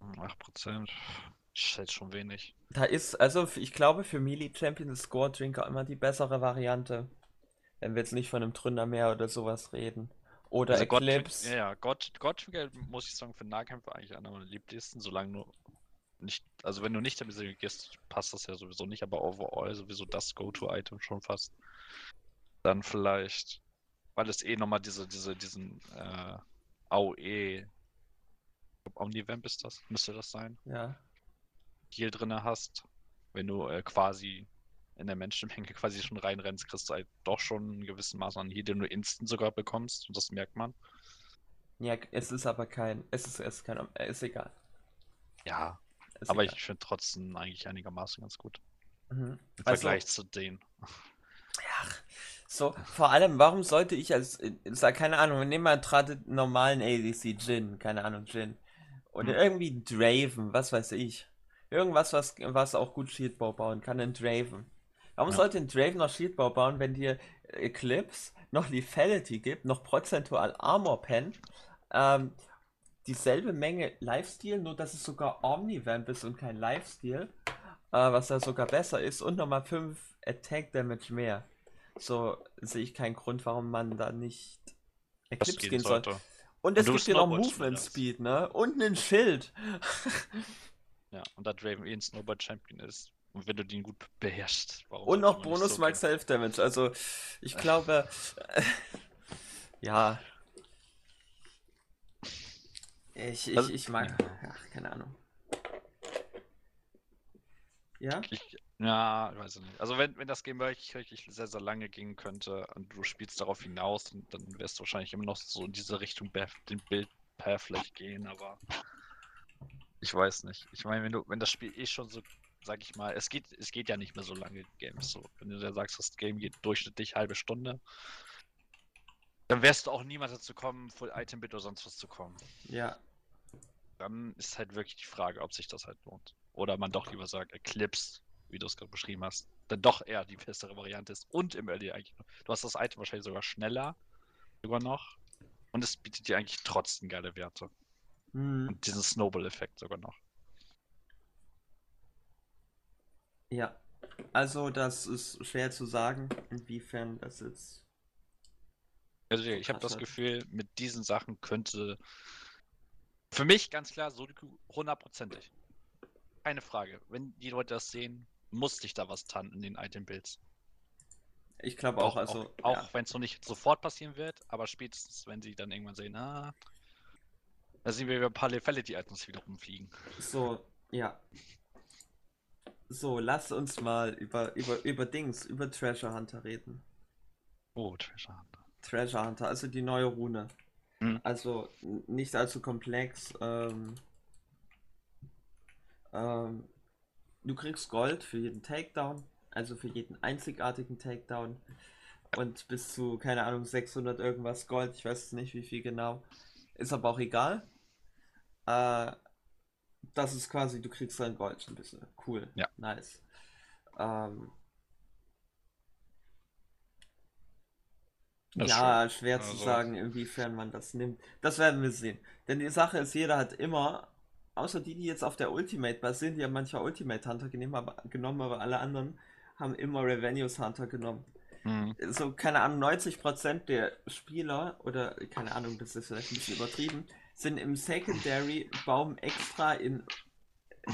[SPEAKER 2] 8%. Ist halt schon wenig.
[SPEAKER 1] Da ist, also ich glaube, für Melee Champion ist Score Drinker immer die bessere Variante. Wenn wir jetzt nicht von einem Tründermeer oder sowas reden. Oder also Eclipse.
[SPEAKER 2] Gott, ja, ja, Gott, Gott muss ich sagen, für Nahkämpfer eigentlich einer meiner liebsten, solange du nicht, also wenn du nicht damit gehst, passt das ja sowieso nicht, aber overall sowieso das Go-To-Item schon fast. Dann vielleicht, weil es eh nochmal diese, diese, diesen äh, AOE, Omnivamp ist das, müsste das sein.
[SPEAKER 1] Ja.
[SPEAKER 2] Heal drin hast, wenn du äh, quasi in der Menschenmenge <laughs> quasi schon reinrennst, kriegst du halt doch schon einen gewissen Maß an Heal, den du instant sogar bekommst und das merkt man.
[SPEAKER 1] Ja, es ist aber kein, es ist, es ist kein, äh, ist egal.
[SPEAKER 2] Ja, ist aber egal. ich finde trotzdem eigentlich einigermaßen ganz gut. Mhm. Im also, Vergleich zu denen.
[SPEAKER 1] Ja, so, vor allem, warum sollte ich als, sag, keine Ahnung, nehmen wir gerade normalen ADC Jin, keine Ahnung, Jin. Oder hm. irgendwie Draven, was weiß ich. Irgendwas, was, was auch gut Shieldbau bauen kann, ein Draven. Warum ja. sollte ein Draven noch Shieldbau bauen, wenn dir Eclipse noch Lethality gibt, noch prozentual Armor Pen, ähm, dieselbe Menge Lifesteal, nur dass es sogar Omnivamp ist und kein Lifesteal, äh, was da sogar besser ist und nochmal 5 Attack Damage mehr. So sehe ich keinen Grund, warum man da nicht Eclipse gehen sollte. Und es gibt dir noch Movement Speed, ne? Und einen Schild. <laughs>
[SPEAKER 2] Ja, und da Draven eh ein Snowball Champion ist. Und wenn du den gut beherrschst.
[SPEAKER 1] Und noch Bonus so Max Self Damage. Also, ich glaube. <laughs> ja. Ich, ich, also, ich mag. Ach, keine Ahnung. Ja?
[SPEAKER 2] Ich, ja, ich weiß nicht. Also wenn, wenn das Game wirklich, wirklich sehr, sehr lange gehen könnte und du spielst darauf hinaus, dann, wirst du wahrscheinlich immer noch so in diese Richtung den Bild vielleicht gehen, aber ich weiß nicht. Ich meine, wenn du, wenn das Spiel eh schon so, sag ich mal, es geht, es geht ja nicht mehr so lange Games so. Wenn du da sagst, das Game geht durchschnittlich halbe Stunde, dann wirst du auch niemals dazu kommen, Full Item Bit oder sonst was zu kommen.
[SPEAKER 1] Ja.
[SPEAKER 2] Dann ist halt wirklich die Frage, ob sich das halt lohnt. Oder man doch lieber sagt, Eclipse, wie du es gerade beschrieben hast, dann doch eher die bessere Variante ist. Und im Early eigentlich. Du hast das Item wahrscheinlich sogar schneller, sogar noch. Und es bietet dir eigentlich trotzdem geile Werte. Mhm. Und diesen Snowball-Effekt sogar noch.
[SPEAKER 1] Ja, also das ist schwer zu sagen, inwiefern das jetzt.
[SPEAKER 2] Also ich habe das Gefühl, mit diesen Sachen könnte für mich ganz klar Sudoku hundertprozentig. Keine Frage. Wenn die Leute das sehen, muss sich da was tun in den Item-Builds.
[SPEAKER 1] Ich glaube auch, auch, also.
[SPEAKER 2] Auch, ja. wenn es noch nicht sofort passieren wird, aber spätestens, wenn sie dann irgendwann sehen, ah, da sehen wir über ein paar Lethality-Items wieder rumfliegen.
[SPEAKER 1] So, ja. So, lass uns mal über, über, über Dings, über Treasure Hunter reden.
[SPEAKER 2] Oh, Treasure Hunter.
[SPEAKER 1] Treasure Hunter, also die neue Rune. Hm. Also nicht allzu komplex. Ähm, ähm, du kriegst Gold für jeden Takedown, also für jeden einzigartigen Takedown. Und bis zu, keine Ahnung, 600 irgendwas Gold, ich weiß nicht wie viel genau. Ist aber auch egal. Äh, das ist quasi, du kriegst dein Gold ein bisschen. Cool.
[SPEAKER 2] Ja.
[SPEAKER 1] Nice. Ähm, ja, schwer zu also. sagen, inwiefern man das nimmt. Das werden wir sehen. Denn die Sache ist, jeder hat immer, außer die, die jetzt auf der Ultimate basieren, die haben manchmal Ultimate Hunter genommen, aber, genommen, aber alle anderen haben immer Revenues Hunter genommen. Mhm. So, keine Ahnung, 90% der Spieler, oder keine Ahnung, das ist vielleicht ein bisschen übertrieben, sind im Secondary Baum extra in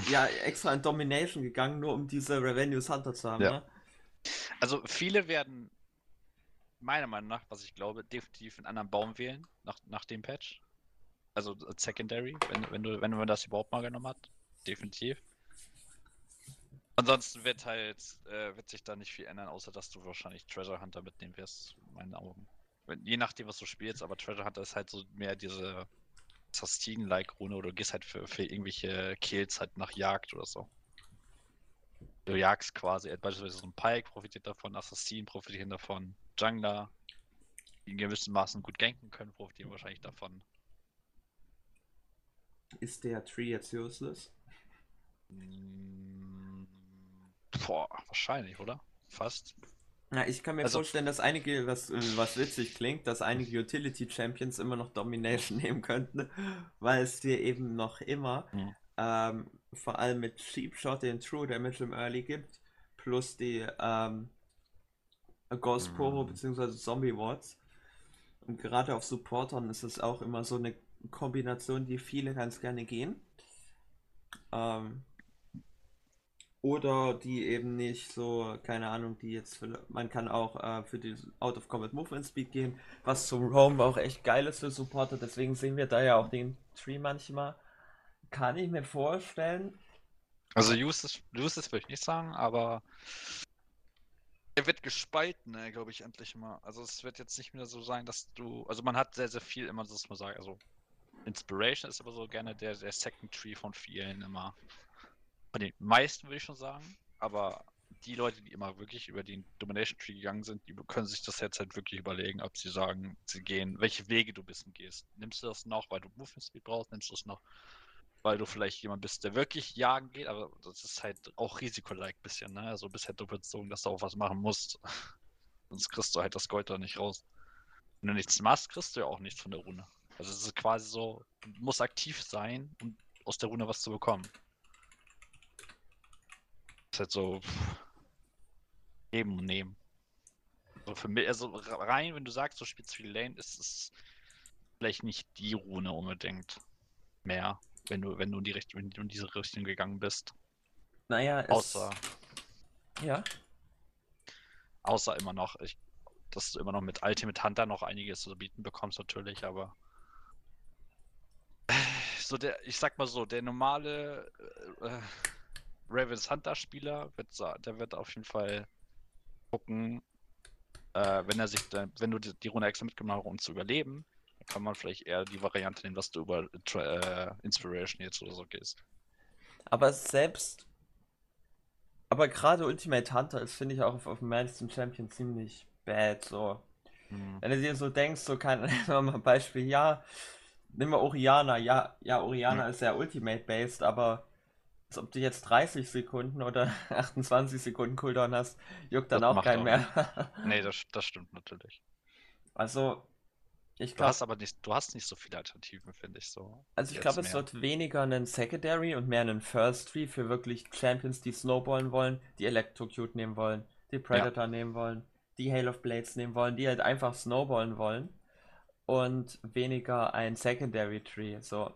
[SPEAKER 1] ja, extra in Domination gegangen, nur um diese Revenues Hunter zu haben. Ja. Ne?
[SPEAKER 2] Also viele werden meiner Meinung nach, was ich glaube, definitiv einen anderen Baum wählen nach, nach dem Patch. Also Secondary, wenn, wenn du, wenn man das überhaupt mal genommen hat. Definitiv. Ansonsten wird halt, äh, wird sich da nicht viel ändern, außer dass du wahrscheinlich Treasure Hunter mitnehmen wirst, in meinen Augen. Wenn, je nachdem, was du spielst, aber Treasure Hunter ist halt so mehr diese Assassin-like Rune oder du gehst halt für, für irgendwelche Kills halt nach Jagd oder so. Du jagst quasi, beispielsweise so ein Pike profitiert davon, Assassin profitieren davon, Jungler, die in gewissem Maßen gut ganken können, profitieren wahrscheinlich davon.
[SPEAKER 1] Ist der Tree jetzt useless?
[SPEAKER 2] Boah, wahrscheinlich, oder? Fast.
[SPEAKER 1] Ja, ich kann mir
[SPEAKER 2] Also-
[SPEAKER 1] vorstellen, dass einige, was, äh, was witzig klingt, dass einige Utility Champions immer noch Domination <laughs> nehmen könnten, weil es dir eben noch immer,
[SPEAKER 2] Mhm.
[SPEAKER 1] ähm, vor allem mit Cheap Shot den True Damage im Early gibt, plus die ähm, Ghost
[SPEAKER 2] Mhm.
[SPEAKER 1] Bzw. Zombie Wards. Und gerade auf Supportern ist es auch immer so eine Kombination, die viele ganz gerne gehen. Ähm, oder die eben nicht so, keine Ahnung, die jetzt, für, man kann auch äh, für die Out of Combat Movement Speed gehen, was zum Roam auch echt geil ist für Supporter, deswegen sehen wir da ja auch den Tree manchmal. Kann ich mir vorstellen.
[SPEAKER 2] Also Useless, Useless würde ich nicht sagen, aber er wird gespalten, ne, glaube ich, endlich mal. Also es wird jetzt nicht mehr so sein, dass du. Also man hat sehr, sehr viel immer, das man sagt, also Inspiration ist aber so gerne der, der Second Tree von vielen immer. Von den meisten würde ich schon sagen. Aber die Leute, die immer wirklich über den Domination Tree gegangen sind, die können sich das jetzt halt wirklich überlegen, ob sie sagen, sie gehen, welche Wege du ein bisschen gehst. Nimmst du das noch, weil du Movement Speed brauchst, nimmst du es noch, weil du vielleicht jemand bist, der wirklich jagen geht, aber das ist halt auch Risiko-like bisschen, ne? Also bist halt doppelt dass du auch was machen musst. <laughs> Sonst kriegst du halt das Gold da nicht raus. Wenn du nichts machst, kriegst du ja auch nichts von der Rune. Also es ist quasi so, du musst aktiv sein, um aus der Rune was zu bekommen. Ist halt so pff, geben und nehmen. So für mich, also rein, wenn du sagst, du spielst viel Lane, ist es vielleicht nicht die Rune unbedingt mehr, wenn du, wenn du in die Richtung, wenn du in diese Richtung gegangen bist.
[SPEAKER 1] Naja, es,
[SPEAKER 2] Außer,
[SPEAKER 1] ja,
[SPEAKER 2] außer immer noch, ich, dass du immer noch mit Ultimate Hunter noch einiges zu bieten bekommst, natürlich, aber so der, ich sag mal so, der normale äh, Ravens Hunter Spieler wird, sa- der wird auf jeden Fall gucken, äh, wenn er sich, dann, wenn du die, die Runde extra mitgenommen hast, um zu überleben, dann kann man vielleicht eher die Variante nehmen, dass du über äh, Inspiration jetzt oder so gehst.
[SPEAKER 1] aber selbst, aber gerade Ultimate Hunter ist, finde ich, auch auf, auf dem Madison Champion ziemlich bad, so.
[SPEAKER 2] Hm.
[SPEAKER 1] Wenn du dir so denkst, so kann, <laughs> nehmen mal ein Beispiel, ja, nimm mal Oriana, ja, ja, Oriana
[SPEAKER 2] Hm.
[SPEAKER 1] ist ja Ultimate-based, aber ob du jetzt 30 Sekunden oder <laughs> 28 Sekunden Cooldown hast, juckt dann
[SPEAKER 2] Das
[SPEAKER 1] auch keinen
[SPEAKER 2] auch
[SPEAKER 1] mehr. <laughs>
[SPEAKER 2] Nee, das, das stimmt natürlich.
[SPEAKER 1] Also, ich
[SPEAKER 2] Du
[SPEAKER 1] glaube,
[SPEAKER 2] hast aber nicht, du hast nicht so viele Alternativen, finde ich so.
[SPEAKER 1] also ich glaube, es wird weniger einen Secondary und mehr einen First Tree für wirklich Champions, die snowballen wollen, die Electrocute nehmen wollen, die Predator nehmen wollen, die Hail of Blades nehmen wollen, die halt einfach snowballen wollen und weniger ein Secondary Tree, so.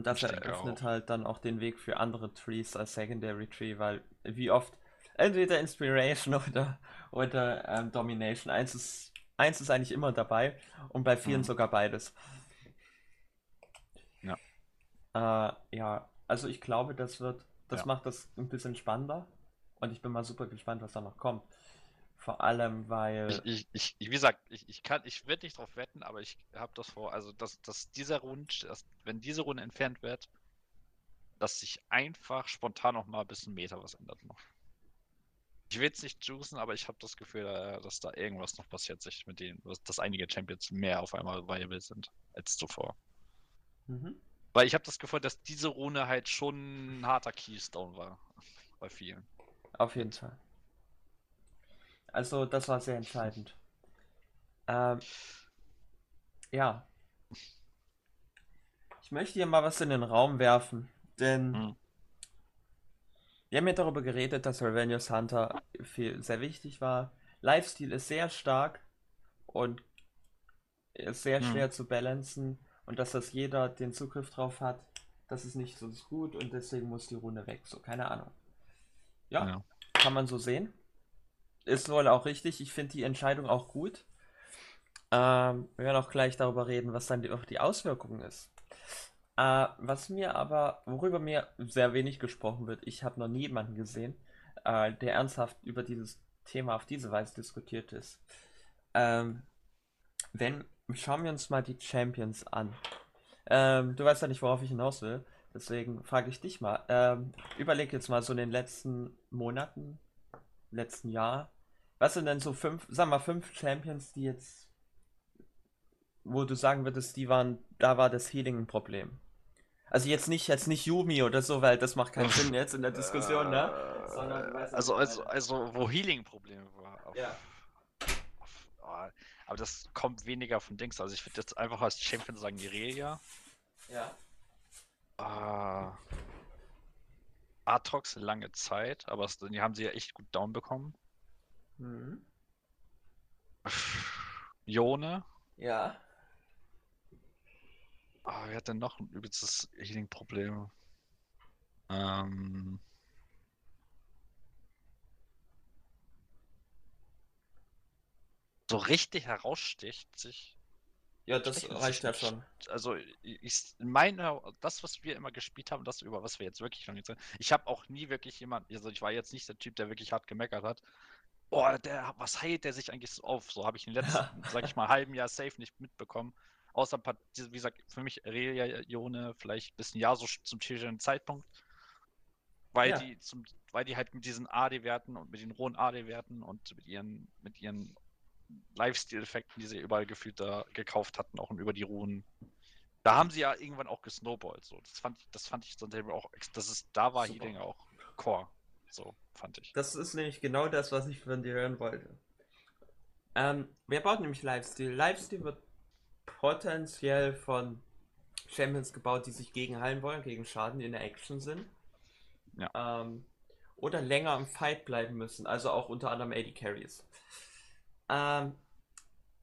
[SPEAKER 1] Und das
[SPEAKER 2] Ich
[SPEAKER 1] eröffnet halt dann auch den Weg für andere Trees als Secondary Tree, weil wie oft entweder Inspiration <laughs> oder, oder ähm, Domination. Eins ist, eins ist eigentlich immer dabei und bei vielen
[SPEAKER 2] Mhm.
[SPEAKER 1] sogar beides.
[SPEAKER 2] Ja.
[SPEAKER 1] Äh, ja, also ich glaube, das wird, das
[SPEAKER 2] Ja.
[SPEAKER 1] macht das ein bisschen spannender und ich bin mal super gespannt, was da noch kommt. Vor allem, weil.
[SPEAKER 2] Ich, ich, ich, wie gesagt, ich, ich kann, ich werde nicht drauf wetten, aber ich habe das vor, also dass, dass dieser Rund, dass, wenn diese Runde entfernt wird, dass sich einfach spontan noch mal ein bisschen Meter was ändert noch. Ich will jetzt nicht juicen, aber ich habe das Gefühl, äh, dass da irgendwas noch passiert sich mit denen, dass, dass einige Champions mehr auf einmal viable sind als zuvor.
[SPEAKER 1] Mhm.
[SPEAKER 2] Weil ich habe das Gefühl, dass diese Runde halt schon ein harter Keystone war bei vielen.
[SPEAKER 1] Auf jeden Fall. Also, das war sehr entscheidend. Ähm, ja. Ich möchte hier mal was in den Raum werfen, denn
[SPEAKER 2] Mhm.
[SPEAKER 1] wir haben ja darüber geredet, dass Revenues Hunter viel, sehr wichtig war. Lifesteal ist sehr stark und ist sehr
[SPEAKER 2] Mhm.
[SPEAKER 1] schwer zu balancen und dass das jeder den Zugriff drauf hat, das ist nicht so gut und deswegen muss die Runde weg. So, keine Ahnung. Ja,
[SPEAKER 2] Ja.
[SPEAKER 1] kann man so sehen. Ist wohl auch richtig. Ich finde die Entscheidung auch gut. Ähm, wir werden auch gleich darüber reden, was dann die, auch die Auswirkung ist. Äh, was mir aber, worüber mir sehr wenig gesprochen wird, ich habe noch nie jemanden gesehen, äh, der ernsthaft über dieses Thema auf diese Weise diskutiert ist. Ähm, wenn, schauen wir uns mal die Champions an. Ähm, du weißt ja nicht, worauf ich hinaus will. Deswegen frage ich dich mal. Ähm, überleg jetzt mal so in den letzten Monaten, letzten Jahr. Was sind denn so fünf, sag mal, fünf Champions, die jetzt, wo du sagen würdest, die waren, da war das Healing ein Problem? Also jetzt nicht, jetzt nicht Yumi oder so, weil das macht keinen <laughs> Sinn jetzt in der Diskussion, ne?
[SPEAKER 2] Sondern, also, also, also, wo Healing-Probleme war. Auf,
[SPEAKER 1] Ja.
[SPEAKER 2] Auf, oh, aber das kommt weniger von Dings. Also ich würde jetzt einfach als Champion sagen Irelia.
[SPEAKER 1] Ja.
[SPEAKER 2] Uh, Aatrox lange Zeit, aber es, die haben sie ja echt gut down bekommen.
[SPEAKER 1] Mhm.
[SPEAKER 2] Jone.
[SPEAKER 1] Ja.
[SPEAKER 2] Ah, wer hat denn noch ein übelstes Healing-Problem? Ähm. So richtig heraussticht sich.
[SPEAKER 1] Ja, das reicht ja schon.
[SPEAKER 2] Also, ich in meiner, das, was wir immer gespielt haben, das, über was wir jetzt wirklich schon jetzt Ich habe auch nie wirklich jemand, also ich war jetzt nicht der Typ, der wirklich hart gemeckert hat. Boah, der, was heilt der sich eigentlich so auf? So habe ich in den letzten, <laughs> sag ich mal, halben Jahr safe nicht mitbekommen. Außer ein paar, wie gesagt, für mich Religione vielleicht ein bisschen ja so zum tierischen Zeitpunkt. Weil
[SPEAKER 1] Ja.
[SPEAKER 2] die zum, weil die halt mit diesen AD-Werten und mit den rohen AD-Werten und mit ihren, mit ihren Lifestyle-Effekten, die sie überall gefühlt da gekauft hatten, auch über die Ruhen. Da haben sie ja irgendwann auch gesnowballt. So. Das fand ich, das fand ich dann selber auch, das ist, da war
[SPEAKER 1] Super.
[SPEAKER 2] Healing auch Core. So, fand ich.
[SPEAKER 1] Das ist nämlich genau das, was ich von dir hören wollte. Ähm, wer baut nämlich Lifesteal? Lifesteal wird potenziell von Champions gebaut, die sich gegen heilen wollen, gegen Schaden, die in der Action sind.
[SPEAKER 2] Ja.
[SPEAKER 1] Ähm, oder länger im Fight bleiben müssen, also auch unter anderem AD Carries. Ähm,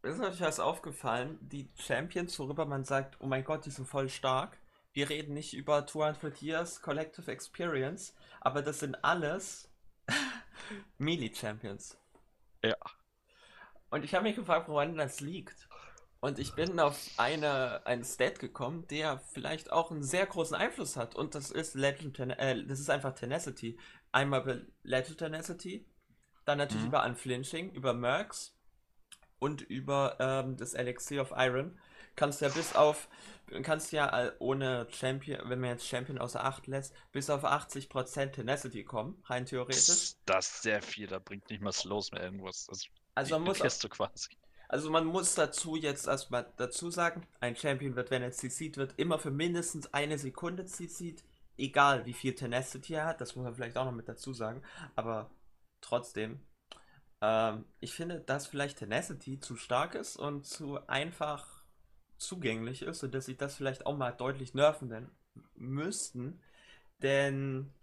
[SPEAKER 1] mir ist natürlich was aufgefallen, die Champions, worüber man sagt, oh mein Gott, die sind voll stark. Wir reden nicht über 200 Years Collective Experience, aber das sind alles <laughs> Melee-Champions.
[SPEAKER 2] Ja.
[SPEAKER 1] Und ich habe mich gefragt, woran das liegt. Und ich bin auf eine, einen Stat gekommen, der vielleicht auch einen sehr großen Einfluss hat. Und das ist Legend, Ten äh, das ist einfach Tenacity. Einmal über Legend Tenacity, dann natürlich
[SPEAKER 2] Mhm.
[SPEAKER 1] über Unflinching, über Mercs und über ähm, das Elixir of Iron. Kannst ja bis auf, kannst ja äh, ohne Champion, wenn man jetzt Champion außer Acht lässt, bis auf 80% Tenacity kommen, rein theoretisch.
[SPEAKER 2] Das, ist sehr viel, da bringt nicht mal Slows mehr irgendwas. Das
[SPEAKER 1] Also man muss,
[SPEAKER 2] Kiste quasi.
[SPEAKER 1] Also man muss dazu jetzt erstmal dazu sagen, ein Champion wird, wenn er CC'd wird, immer für mindestens eine Sekunde CC'd, egal wie viel Tenacity er hat, das muss man vielleicht auch noch mit dazu sagen, aber trotzdem, ähm, ich finde, dass vielleicht Tenacity zu stark ist und zu einfach zugänglich ist und dass sie das vielleicht auch mal deutlich nerven denn, müssten, denn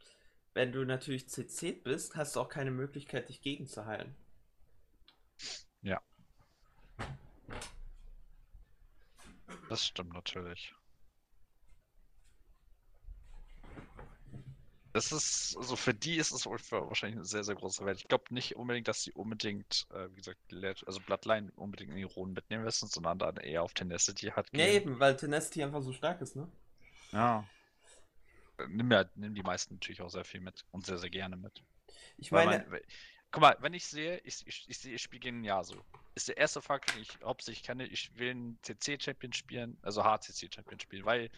[SPEAKER 1] wenn du natürlich CC'd bist, hast du auch keine Möglichkeit, dich gegenzuheilen.
[SPEAKER 2] Das stimmt natürlich. Das ist, also für die ist es wohl für wahrscheinlich eine sehr, sehr große Welt. Ich glaube nicht unbedingt, dass sie unbedingt, äh, wie gesagt, also Bloodline unbedingt in die Runen mitnehmen müssen, sondern dann eher auf Tenacity hat
[SPEAKER 1] Ja,
[SPEAKER 2] gehen.
[SPEAKER 1] eben, weil Tenacity einfach so stark ist, ne?
[SPEAKER 2] Ja. Äh, Nimm ja, nimm die meisten natürlich auch sehr viel mit und sehr, sehr gerne mit.
[SPEAKER 1] Ich
[SPEAKER 2] Weil
[SPEAKER 1] meine,
[SPEAKER 2] man, weil- guck mal, wenn ich sehe, ich, ich, ich sehe, ich spiele gegen Yasuo. Ist der erste Faktor, den ich hauptsächlich kenne, ich will einen CC-Champion spielen, also HCC-Champion spielen, weil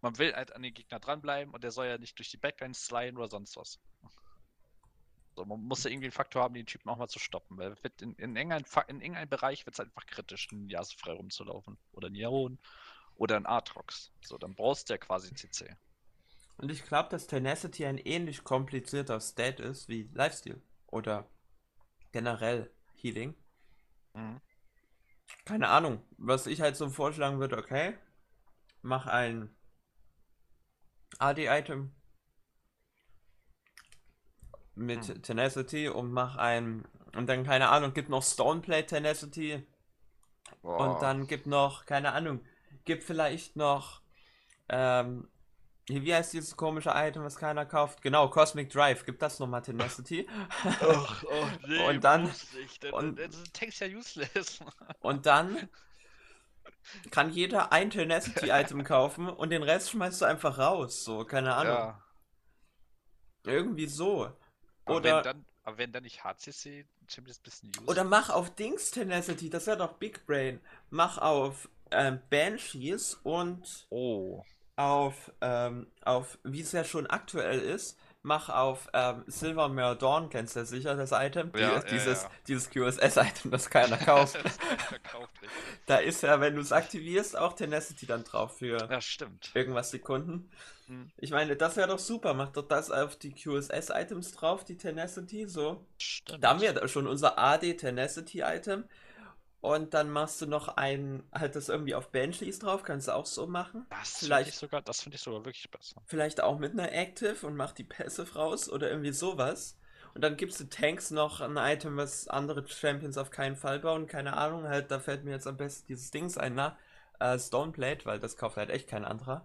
[SPEAKER 2] man will halt an den Gegner dranbleiben und der soll ja nicht durch die Backline sliden oder sonst was. So, man muss ja irgendwie einen Faktor haben, den Typen auch mal zu stoppen, weil in, in, irgendeinem, Fa- in irgendeinem Bereich wird es einfach kritisch, einen Yasuo frei rumzulaufen. Oder ein Yaron oder ein Aatrox. So, dann brauchst du ja quasi CC.
[SPEAKER 1] und ich glaube, dass Tenacity ein ähnlich komplizierter Stat ist wie Lifesteal oder generell Healing.
[SPEAKER 2] Mhm.
[SPEAKER 1] Keine Ahnung, was ich halt so vorschlagen würde, okay, mach ein AD-Item mit
[SPEAKER 2] Hm.
[SPEAKER 1] Tenacity und mach ein, und dann, keine Ahnung, gibt noch Stoneplate Tenacity
[SPEAKER 2] Boah.
[SPEAKER 1] Und dann gibt noch, keine Ahnung, gibt vielleicht noch, ähm, wie heißt dieses komische Item, was keiner kauft? Genau, Cosmic Drive, gibt das nochmal Tenacity.
[SPEAKER 2] Ach, oh, nee, <laughs>
[SPEAKER 1] Und dann- und-
[SPEAKER 2] Tank ist ja useless.
[SPEAKER 1] Und dann <laughs> kann jeder ein Tenacity-Item kaufen und den Rest schmeißt du einfach raus. So, keine Ahnung.
[SPEAKER 2] Ja.
[SPEAKER 1] Irgendwie so.
[SPEAKER 2] Aber
[SPEAKER 1] Oder,
[SPEAKER 2] wenn dann, aber wenn dann nicht HCC Champions ein bisschen useless
[SPEAKER 1] oder mach auf Dings Tenacity, das ist ja doch Big Brain. Mach auf ähm, Banshees und
[SPEAKER 2] Oh.
[SPEAKER 1] auf, ähm, auf wie es ja schon aktuell ist, mach auf ähm, Silvermere Dawn, kennst du ja sicher das Item? Die,
[SPEAKER 2] Ja, ja,
[SPEAKER 1] dieses,
[SPEAKER 2] ja.
[SPEAKER 1] dieses QSS-Item, das keiner <laughs> kauft.
[SPEAKER 2] Das
[SPEAKER 1] da ist ja, wenn du es aktivierst, auch Tenacity dann drauf für
[SPEAKER 2] Ja, stimmt.
[SPEAKER 1] irgendwas Sekunden.
[SPEAKER 2] Hm.
[SPEAKER 1] Ich meine, das wäre doch super. Mach doch das auf die QSS-Items drauf, die Tenacity, so.
[SPEAKER 2] Stimmt.
[SPEAKER 1] Da haben wir schon unser AD Tenacity Item. Und dann machst du noch ein, halt das irgendwie auf Banshees drauf, kannst du auch so machen.
[SPEAKER 2] das finde
[SPEAKER 1] vielleicht-
[SPEAKER 2] ich sogar, das finde ich sogar wirklich besser.
[SPEAKER 1] Vielleicht auch mit einer Active und mach die Passive raus oder irgendwie sowas. Und dann gibst du Tanks noch ein Item, was andere Champions auf keinen Fall bauen. Keine Ahnung, halt, da fällt mir jetzt am besten dieses Dings ein, na, äh, Stoneblade, weil das kauft halt echt kein anderer.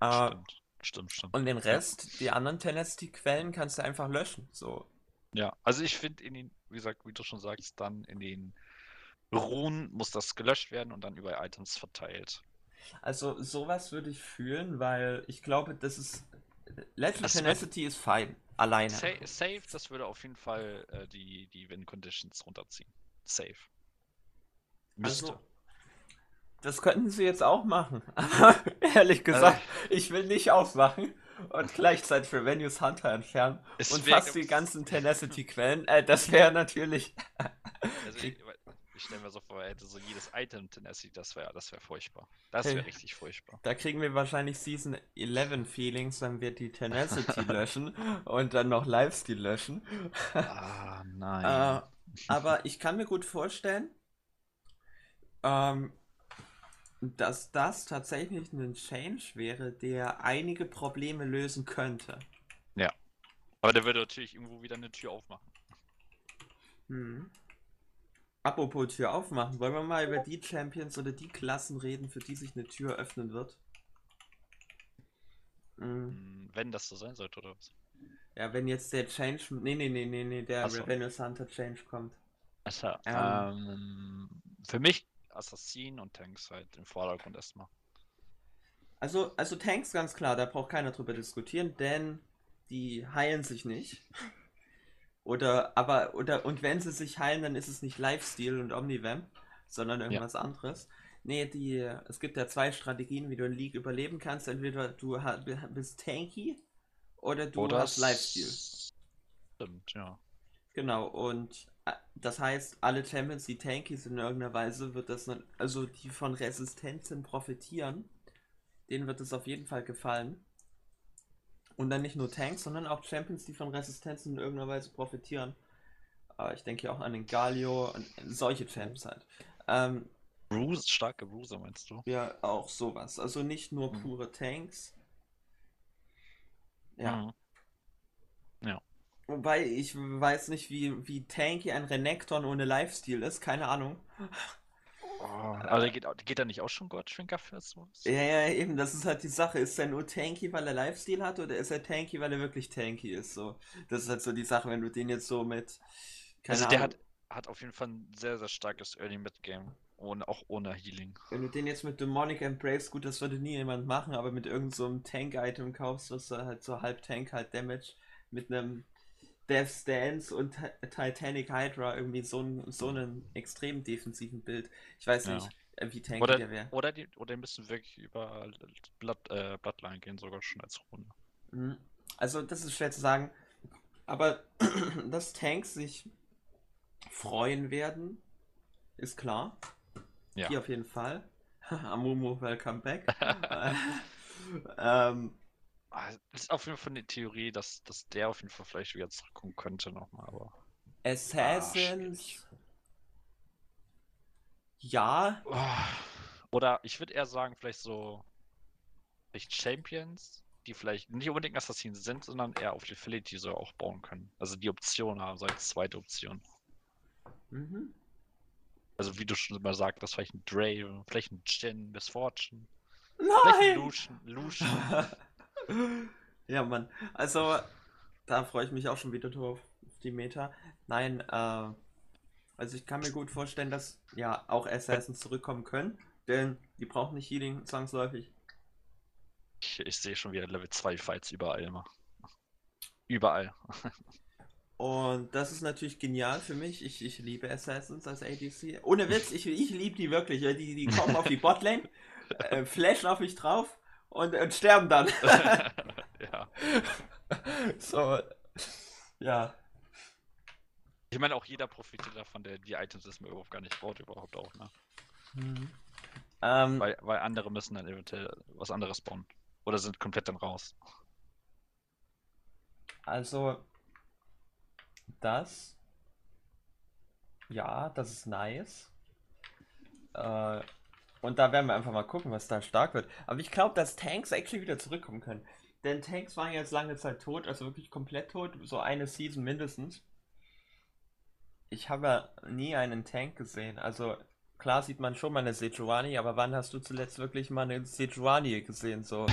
[SPEAKER 1] Äh,
[SPEAKER 2] Stimmt. Stimmt, stimmt.
[SPEAKER 1] und den Rest, die anderen Tenacity-Quellen, kannst du einfach löschen. So.
[SPEAKER 2] Ja, also ich finde in den, wie gesagt, wie du schon sagst, dann in den Runen muss das gelöscht werden und dann über Items verteilt.
[SPEAKER 1] Also sowas würde ich fühlen, weil ich glaube, das ist. Legend
[SPEAKER 2] Das
[SPEAKER 1] Tenacity ist fein. Alleine.
[SPEAKER 2] Sa safe, das würde auf jeden Fall äh, die, die Win-Conditions runterziehen. Safe. Müsste.
[SPEAKER 1] Also, das könnten sie jetzt auch machen. <laughs> Aber ehrlich gesagt, ich will nicht aufmachen und gleichzeitig Revenues Hunter entfernen und fast die ganzen Tenacity-Quellen. Äh, das wäre natürlich.
[SPEAKER 2] Also <laughs> ich, stelle mir so vor, er hätte so jedes Item Tenacity, das wäre das wär furchtbar. Das wäre
[SPEAKER 1] Hey.
[SPEAKER 2] richtig furchtbar.
[SPEAKER 1] Da kriegen wir wahrscheinlich Season 11 Feelings, wenn wir die Tenacity <laughs> löschen und dann noch Lifesteal löschen.
[SPEAKER 2] Ah, nein.
[SPEAKER 1] Äh, aber ich kann mir gut vorstellen, ähm, dass das tatsächlich ein Change wäre, der einige Probleme lösen könnte.
[SPEAKER 2] Aber der würde natürlich irgendwo wieder eine Tür aufmachen.
[SPEAKER 1] Hm. Apropos Tür aufmachen, wollen wir mal über die Champions oder die Klassen reden, für die sich eine Tür öffnen wird? Hm.
[SPEAKER 2] Hm, Wenn das so sein sollte, oder was?
[SPEAKER 1] Ja, wenn jetzt der Change. Nee, nee, nee, nee, nee, der
[SPEAKER 2] so.
[SPEAKER 1] Revenue Hunter Change kommt.
[SPEAKER 2] Achso,
[SPEAKER 1] Ähm.
[SPEAKER 2] ähm, für mich Assassin und Tanks halt im Vordergrund erstmal.
[SPEAKER 1] Also, also Tanks ganz klar, da braucht keiner drüber diskutieren, denn die heilen sich nicht. Oder, aber, oder, und wenn sie sich heilen, dann ist es nicht Lifesteal und Omnivamp, sondern irgendwas anderes. Nee, die, es gibt ja zwei Strategien, wie du in League überleben kannst. Entweder du bist tanky oder du
[SPEAKER 2] Oder
[SPEAKER 1] hast Lifesteal.
[SPEAKER 2] Stimmt, ja.
[SPEAKER 1] Genau, und äh, das heißt, alle Champions, die tanky sind in irgendeiner Weise, wird das, also die von Resistenzen profitieren, denen wird es auf jeden Fall gefallen. Und dann nicht nur Tanks, sondern auch Champions, die von Resistenzen in irgendeiner Weise profitieren. Äh, ich denke hier auch an den Galio und solche Champs halt. Ähm,
[SPEAKER 2] Bruce, starke Bruiser meinst du?
[SPEAKER 1] ja, auch sowas. Also nicht nur
[SPEAKER 2] Mhm.
[SPEAKER 1] pure Tanks. Ja.
[SPEAKER 2] Mhm.
[SPEAKER 1] Wobei ich weiß nicht, wie, wie tanky ein Renekton ohne Lifesteal ist. Keine Ahnung.
[SPEAKER 2] Aber der geht, geht da nicht auch schon Gottschwinker für sowas?
[SPEAKER 1] Ja, ja, eben, das ist halt die Sache. Ist er nur tanky, weil er Lifesteal hat, oder ist er tanky, weil er wirklich tanky ist? So, das ist halt so die Sache, wenn du den jetzt so mit.
[SPEAKER 2] Also der
[SPEAKER 1] Ahnung,
[SPEAKER 2] hat, hat auf jeden Fall ein sehr, sehr starkes Early Mid Game. Ohne, auch ohne Healing.
[SPEAKER 1] wenn du den jetzt mit Demonic Embrace, gut, das würde nie jemand machen, aber mit irgendeinem so einem Tank-Item kaufst, was du halt so halb Tank, halt Damage, mit einem Death Stance und Ti- Titanic Hydra irgendwie so, einen so einen extrem defensiven Bild. Ich weiß
[SPEAKER 2] Ja.
[SPEAKER 1] nicht, äh, wie tanky
[SPEAKER 2] Oder,
[SPEAKER 1] der wäre.
[SPEAKER 2] oder, die, oder die müssen wirklich über Blood, äh, Bloodline gehen, sogar schon als Runde.
[SPEAKER 1] Mhm. Also, das ist schwer zu sagen. Aber <clears throat> dass Tanks sich freuen werden, ist klar.
[SPEAKER 2] Ja.
[SPEAKER 1] Hier auf jeden Fall. <laughs> Amumu, welcome back. Äh, <laughs> <laughs> ähm,
[SPEAKER 2] ist auf jeden Fall eine Theorie, dass, dass der auf jeden Fall vielleicht wieder zurückkommen könnte nochmal, aber.
[SPEAKER 1] Assassins.
[SPEAKER 2] schwierig.
[SPEAKER 1] ja,
[SPEAKER 2] Oh, Oder ich würde eher sagen, vielleicht so vielleicht Champions, die vielleicht nicht unbedingt Assassinen sind, sondern eher auf Utility so auch bauen können. Also die Option haben, so als zweite Option.
[SPEAKER 1] mhm.
[SPEAKER 2] Also wie du schon immer sagst, das vielleicht ein Draven, vielleicht ein Jin, Miss Fortune, vielleicht ein
[SPEAKER 1] Nein!
[SPEAKER 2] Lucian, Lucian. <laughs>
[SPEAKER 1] ja, Mann. Also, da freue ich mich auch schon wieder drauf, auf die Meta. Nein, äh, also ich kann mir gut vorstellen, dass ja auch Assassins zurückkommen können, denn die brauchen nicht Healing zwangsläufig.
[SPEAKER 2] Ich, ich sehe schon wieder Level 2 Fights überall immer. Überall.
[SPEAKER 1] Und das ist natürlich genial für mich. Ich, ich liebe Assassins als ADC. Ohne Witz, ich, ich liebe die wirklich. Die, die kommen auf die <laughs> Botlane, äh, flashen auf mich drauf und, und sterben dann. <laughs>
[SPEAKER 2] ja.
[SPEAKER 1] so, ja.
[SPEAKER 2] Ich meine, auch jeder profitiert davon, der die Items erstmal überhaupt gar nicht baut, überhaupt auch, ne?
[SPEAKER 1] Mhm. Ähm,
[SPEAKER 2] Weil, weil andere müssen dann eventuell was anderes bauen. Oder sind komplett dann raus.
[SPEAKER 1] also, das. Ja, das ist nice. Äh, und da werden wir einfach mal gucken, was da stark wird. Aber ich glaube, dass Tanks actually wieder zurückkommen können. Denn Tanks waren jetzt lange Zeit tot, also wirklich komplett tot, so eine Season mindestens. Ich habe ja nie einen Tank gesehen. Also klar sieht man schon mal eine Sejuani, aber wann hast du zuletzt wirklich mal eine Sejuani gesehen? So,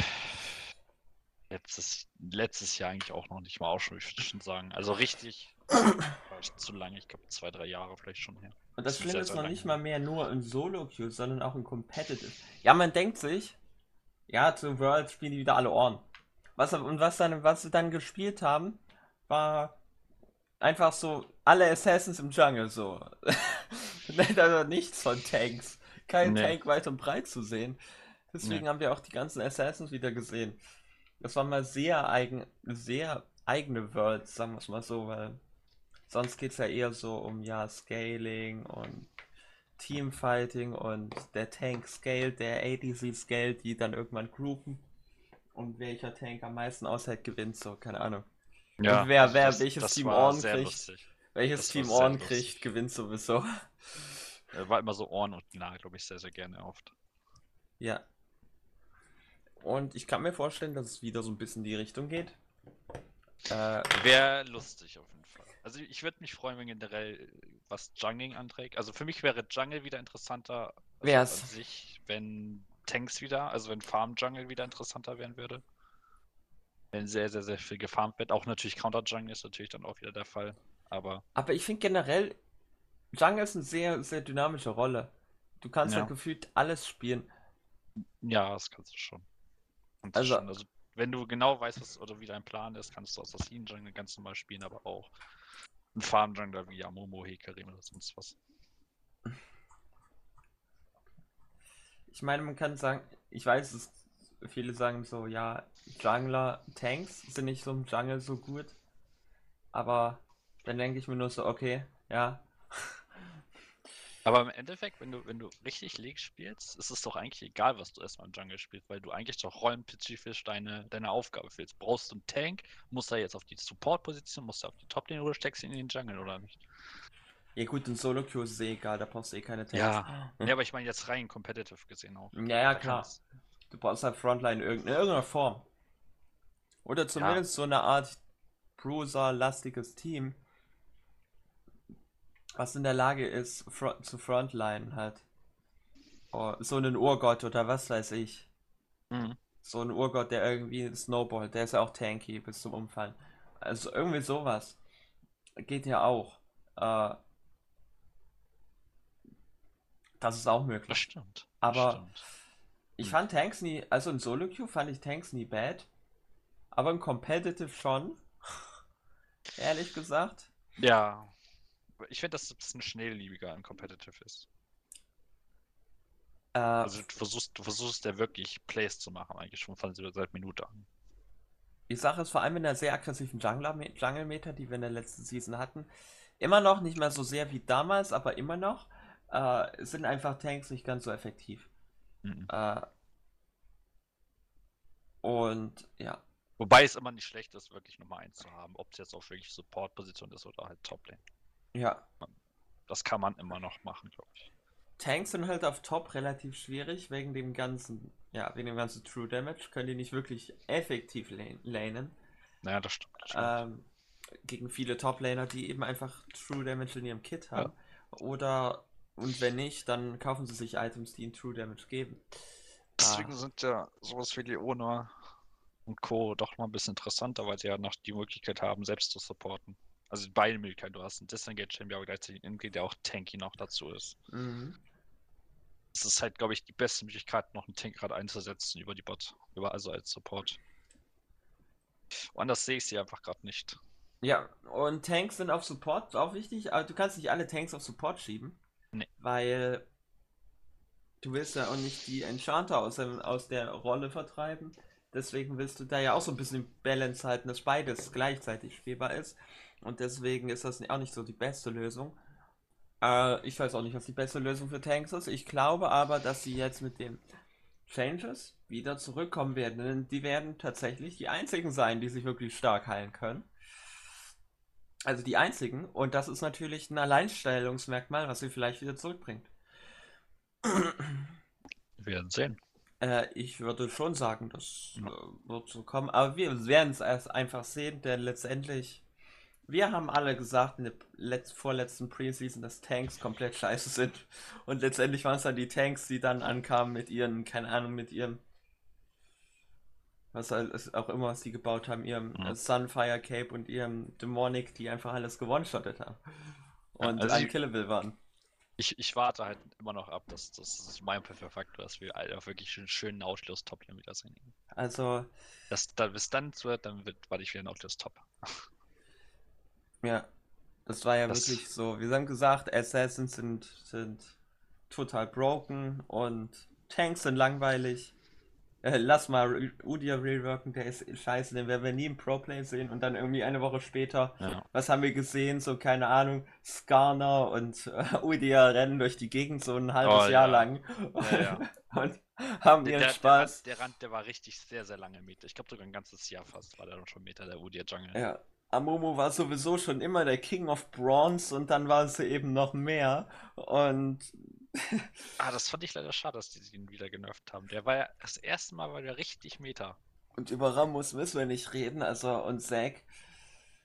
[SPEAKER 2] Letztes, letztes Jahr eigentlich auch noch nicht mal auch schon, ich würde schon sagen. Also richtig <coughs> war schon zu lange, ich glaube zwei, drei Jahre vielleicht schon her.
[SPEAKER 1] Und das Schlimme ist noch nicht mal mehr nur in Solo-Queue, sondern auch in Competitive. Ja, man denkt sich, ja, zu World spielen die wieder alle Ohren. Was, und was dann, was sie dann gespielt haben, war einfach so alle Assassins im Jungle so. <laughs> also nichts von Tanks. Kein
[SPEAKER 2] Nee.
[SPEAKER 1] Tank weit und breit zu sehen. Deswegen
[SPEAKER 2] Nee.
[SPEAKER 1] haben wir auch die ganzen Assassins wieder gesehen. Das war mal sehr eigen, sehr eigene Worlds, sagen wir es mal so, weil sonst geht es ja eher so um ja Scaling und Teamfighting und der Tank scaled, der ADC scaled, die dann irgendwann groupen und welcher Tank am meisten aushält, gewinnt so, keine Ahnung.
[SPEAKER 2] Ja,
[SPEAKER 1] Und wer- wer
[SPEAKER 2] das,
[SPEAKER 1] welches
[SPEAKER 2] das
[SPEAKER 1] Team Ohren kriegt.
[SPEAKER 2] lustig.
[SPEAKER 1] Welches
[SPEAKER 2] Das
[SPEAKER 1] Team Ohren
[SPEAKER 2] lustig.
[SPEAKER 1] kriegt, gewinnt sowieso.
[SPEAKER 2] Er war immer so Ohren und nah, glaube ich, sehr, sehr gerne oft.
[SPEAKER 1] Ja. Und ich kann mir vorstellen, dass es wieder so ein bisschen in die Richtung geht. Äh,
[SPEAKER 2] Wäre lustig auf jeden Fall. Also ich würde mich freuen, wenn generell was Jungling anträgt. Also für mich wäre Jungle wieder interessanter
[SPEAKER 1] Wär's.
[SPEAKER 2] an sich, wenn Tanks wieder, also wenn Farm Jungle wieder interessanter werden würde. Wenn sehr, sehr, sehr viel gefarmt wird. Auch natürlich Counter Jungle ist natürlich dann auch wieder der Fall. Aber
[SPEAKER 1] aber ich finde generell, Jungle ist eine sehr, sehr dynamische Rolle. Du kannst
[SPEAKER 2] Ja.
[SPEAKER 1] halt gefühlt alles spielen.
[SPEAKER 2] ja, das kannst du schon. Kannst
[SPEAKER 1] Also-
[SPEAKER 2] schon. also wenn du genau weißt, was oder wie dein Plan ist, kannst du Assassin Jungle ganz normal spielen, aber auch ein Farm Jungler wie Amomo, Hekarim oder sonst was.
[SPEAKER 1] Ich meine, man kann sagen, ich weiß, es, viele sagen so, ja, Jungler, Tanks sind nicht so im Jungle so gut. Aber dann denke ich mir nur so, okay, ja,
[SPEAKER 2] Aber im Endeffekt, wenn du, wenn du richtig League spielst, ist es doch eigentlich egal, was du erstmal im Jungle spielst, weil du eigentlich doch rollenspezifisch deine, deine Aufgabe fühlst. Brauchst du einen Tank, musst du jetzt auf die Support-Position, musst du auf die Top-Lane oder steckst ihn in den Jungle oder nicht?
[SPEAKER 1] Ja gut, in Solo Queue ist eh egal, da brauchst du eh keine Tanks.
[SPEAKER 2] Ja. Ja, aber ich meine jetzt rein competitive gesehen auch.
[SPEAKER 1] Ja, ja, klar. Du brauchst halt Frontline in irgendeiner, in irgendeiner Form. Oder zumindest so eine Art Bruiser-lastiges Team, was in der Lage ist, fro zu Frontline halt. Oh, so einen Urgott oder was weiß ich.
[SPEAKER 2] Mhm.
[SPEAKER 1] So ein Urgott, der irgendwie Snowball, der ist ja auch tanky bis zum Umfallen. Also irgendwie sowas. Geht ja auch. Äh, das ist auch
[SPEAKER 2] Das
[SPEAKER 1] möglich.
[SPEAKER 2] stimmt. das
[SPEAKER 1] Aber
[SPEAKER 2] stimmt.
[SPEAKER 1] ich
[SPEAKER 2] Hm.
[SPEAKER 1] fand Tanks nie, also in Solo Queue fand ich Tanks nie bad. Aber im Competitive schon. <laughs> Ehrlich gesagt.
[SPEAKER 2] Ja. Ich finde, dass es ein bisschen schnellliebiger im Competitive ist.
[SPEAKER 1] Äh,
[SPEAKER 2] Also du versuchst, du versuchst ja wirklich Plays zu machen, eigentlich schon von seit Minute an.
[SPEAKER 1] Die Sache ist vor allem in der sehr aggressiven Jungle-Meta, die wir in der letzten Season hatten, immer noch nicht mehr so sehr wie damals, aber immer noch äh, sind einfach Tanks nicht ganz so effektiv.
[SPEAKER 2] Mhm.
[SPEAKER 1] Äh, und ja,
[SPEAKER 2] Wobei es immer nicht schlecht ist, wirklich Nummer 1 zu haben, ob es jetzt auch wirklich Support-Position ist oder halt Top-Lane.
[SPEAKER 1] Ja,
[SPEAKER 2] Das kann man immer noch machen, glaube ich.
[SPEAKER 1] Tanks sind halt auf Top relativ schwierig wegen dem ganzen, ja, wegen dem ganzen True Damage, können die nicht wirklich effektiv lane lanen.
[SPEAKER 2] Naja, das stimmt. Das stimmt.
[SPEAKER 1] Ähm, gegen viele Top-Laner, die eben einfach True Damage in ihrem Kit haben. Oder, und wenn nicht, dann kaufen sie sich Items, die ihnen True Damage geben.
[SPEAKER 2] Deswegen
[SPEAKER 1] ah.
[SPEAKER 2] sind ja sowas wie Leona und Co. doch mal ein bisschen interessanter, weil sie ja noch die Möglichkeit haben, selbst zu supporten. Also beide Möglichkeiten. Du hast einen Disengage-Champion, aber gleichzeitig einen Ingrid, der auch tanky noch dazu ist.
[SPEAKER 1] Mhm.
[SPEAKER 2] Das ist halt, glaube ich, die beste Möglichkeit, noch einen Tank gerade einzusetzen über die Bot. Über, also als Support. Woanders sehe ich sie einfach gerade nicht.
[SPEAKER 1] Ja, und Tanks sind auf Support auch wichtig, aber du kannst nicht alle Tanks auf Support schieben.
[SPEAKER 2] Nee.
[SPEAKER 1] Weil du willst ja auch nicht die Enchanter aus, dem, aus der Rolle vertreiben. Deswegen willst du da ja auch so ein bisschen Balance halten, dass beides gleichzeitig spielbar ist. Und deswegen ist das auch nicht so die beste Lösung. Äh, ich weiß auch nicht, was die beste Lösung für Tanks ist. Ich glaube aber, dass sie jetzt mit den Changes wieder zurückkommen werden. Denn die werden tatsächlich die einzigen sein, die sich wirklich stark heilen können. Also die einzigen. Und das ist natürlich ein Alleinstellungsmerkmal, was sie vielleicht wieder zurückbringt.
[SPEAKER 2] Wir werden sehen.
[SPEAKER 1] Äh, ich würde schon sagen, das äh, wird so kommen. Aber wir werden es erst einfach sehen, denn letztendlich, wir haben alle gesagt in der letz vorletzten Preseason, dass Tanks komplett scheiße sind. Und letztendlich waren es dann die Tanks, die dann ankamen mit ihren, keine Ahnung, mit ihrem, was auch immer, was die gebaut haben, ihrem
[SPEAKER 2] Mhm.
[SPEAKER 1] Sunfire Cape und ihrem Demonic, die einfach alles gewone-shottet haben. Und
[SPEAKER 2] also ich-
[SPEAKER 1] unkillable waren.
[SPEAKER 2] Ich, ich warte halt immer noch ab, dass das ist mein Faktor, dass wir Alter, wirklich einen schönen Nautilus Top hier wieder sehen.
[SPEAKER 1] Also,
[SPEAKER 2] Das, da, bis dann wird, dann wird, warte ich wieder Nautilus Top.
[SPEAKER 1] Ja, das war ja
[SPEAKER 2] Das-
[SPEAKER 1] wirklich so. Wir haben gesagt, Assassins sind, sind total broken und Tanks sind langweilig. Äh, lass mal Udia reworken, der ist scheiße, den werden wir nie im Pro-Play sehen und dann irgendwie eine Woche später,
[SPEAKER 2] Ja.
[SPEAKER 1] was haben wir gesehen? So, keine Ahnung, Skarner und äh, Udia rennen durch die Gegend so ein halbes
[SPEAKER 2] Oh,
[SPEAKER 1] Jahr
[SPEAKER 2] ja.
[SPEAKER 1] lang
[SPEAKER 2] Ja, ja. <laughs>
[SPEAKER 1] und haben ihren
[SPEAKER 2] der,
[SPEAKER 1] Spaß.
[SPEAKER 2] Der, Rand, der Rand, der war richtig sehr, sehr lange Meter. Ich glaube sogar ein ganzes Jahr fast war der dann schon Meter, der Udia Jungle.
[SPEAKER 1] Ja, Amumu war sowieso schon immer der King of Bronze und dann war es eben noch mehr. Und <laughs>
[SPEAKER 2] Ah, das fand ich leider schade, dass die ihn wieder genervt haben. Der war ja das erste Mal war der richtig Meter.
[SPEAKER 1] Und über Ramos müssen wir nicht reden, also und Zack,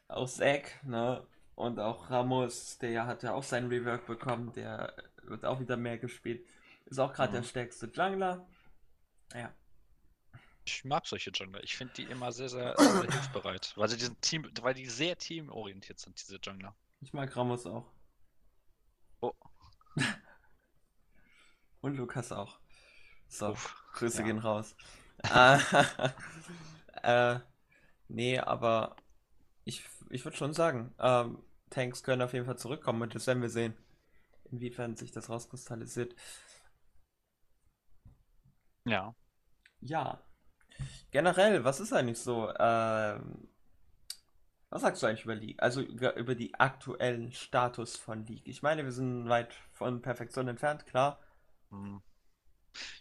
[SPEAKER 1] auch Zack, ne? Und auch Ramos, der hat ja auch seinen Rework bekommen, der wird auch wieder mehr gespielt. Ist auch gerade
[SPEAKER 2] Mhm.
[SPEAKER 1] der stärkste Jungler. Ja,
[SPEAKER 2] Ich mag solche Jungler. Ich finde die immer sehr, sehr, <clears throat> sehr, hilfsbereit. Weil sie diesen Team, weil die sehr teamorientiert sind, diese Jungler.
[SPEAKER 1] ich mag Ramos auch.
[SPEAKER 2] Oh. <laughs>
[SPEAKER 1] Und Lukas auch. So,
[SPEAKER 2] Uff.
[SPEAKER 1] Grüße
[SPEAKER 2] ja.
[SPEAKER 1] gehen raus. äh, <laughs> <laughs> äh, nee, aber ich, ich würde schon sagen, ähm, Tanks können auf jeden Fall zurückkommen und das werden wir sehen, inwiefern sich das rauskristallisiert.
[SPEAKER 2] Ja.
[SPEAKER 1] Ja, generell, was ist eigentlich so? Ähm, was sagst du eigentlich über League? Also über, die aktuellen Status von League. Ich meine, wir sind weit von Perfektion entfernt, klar.
[SPEAKER 2] Hm.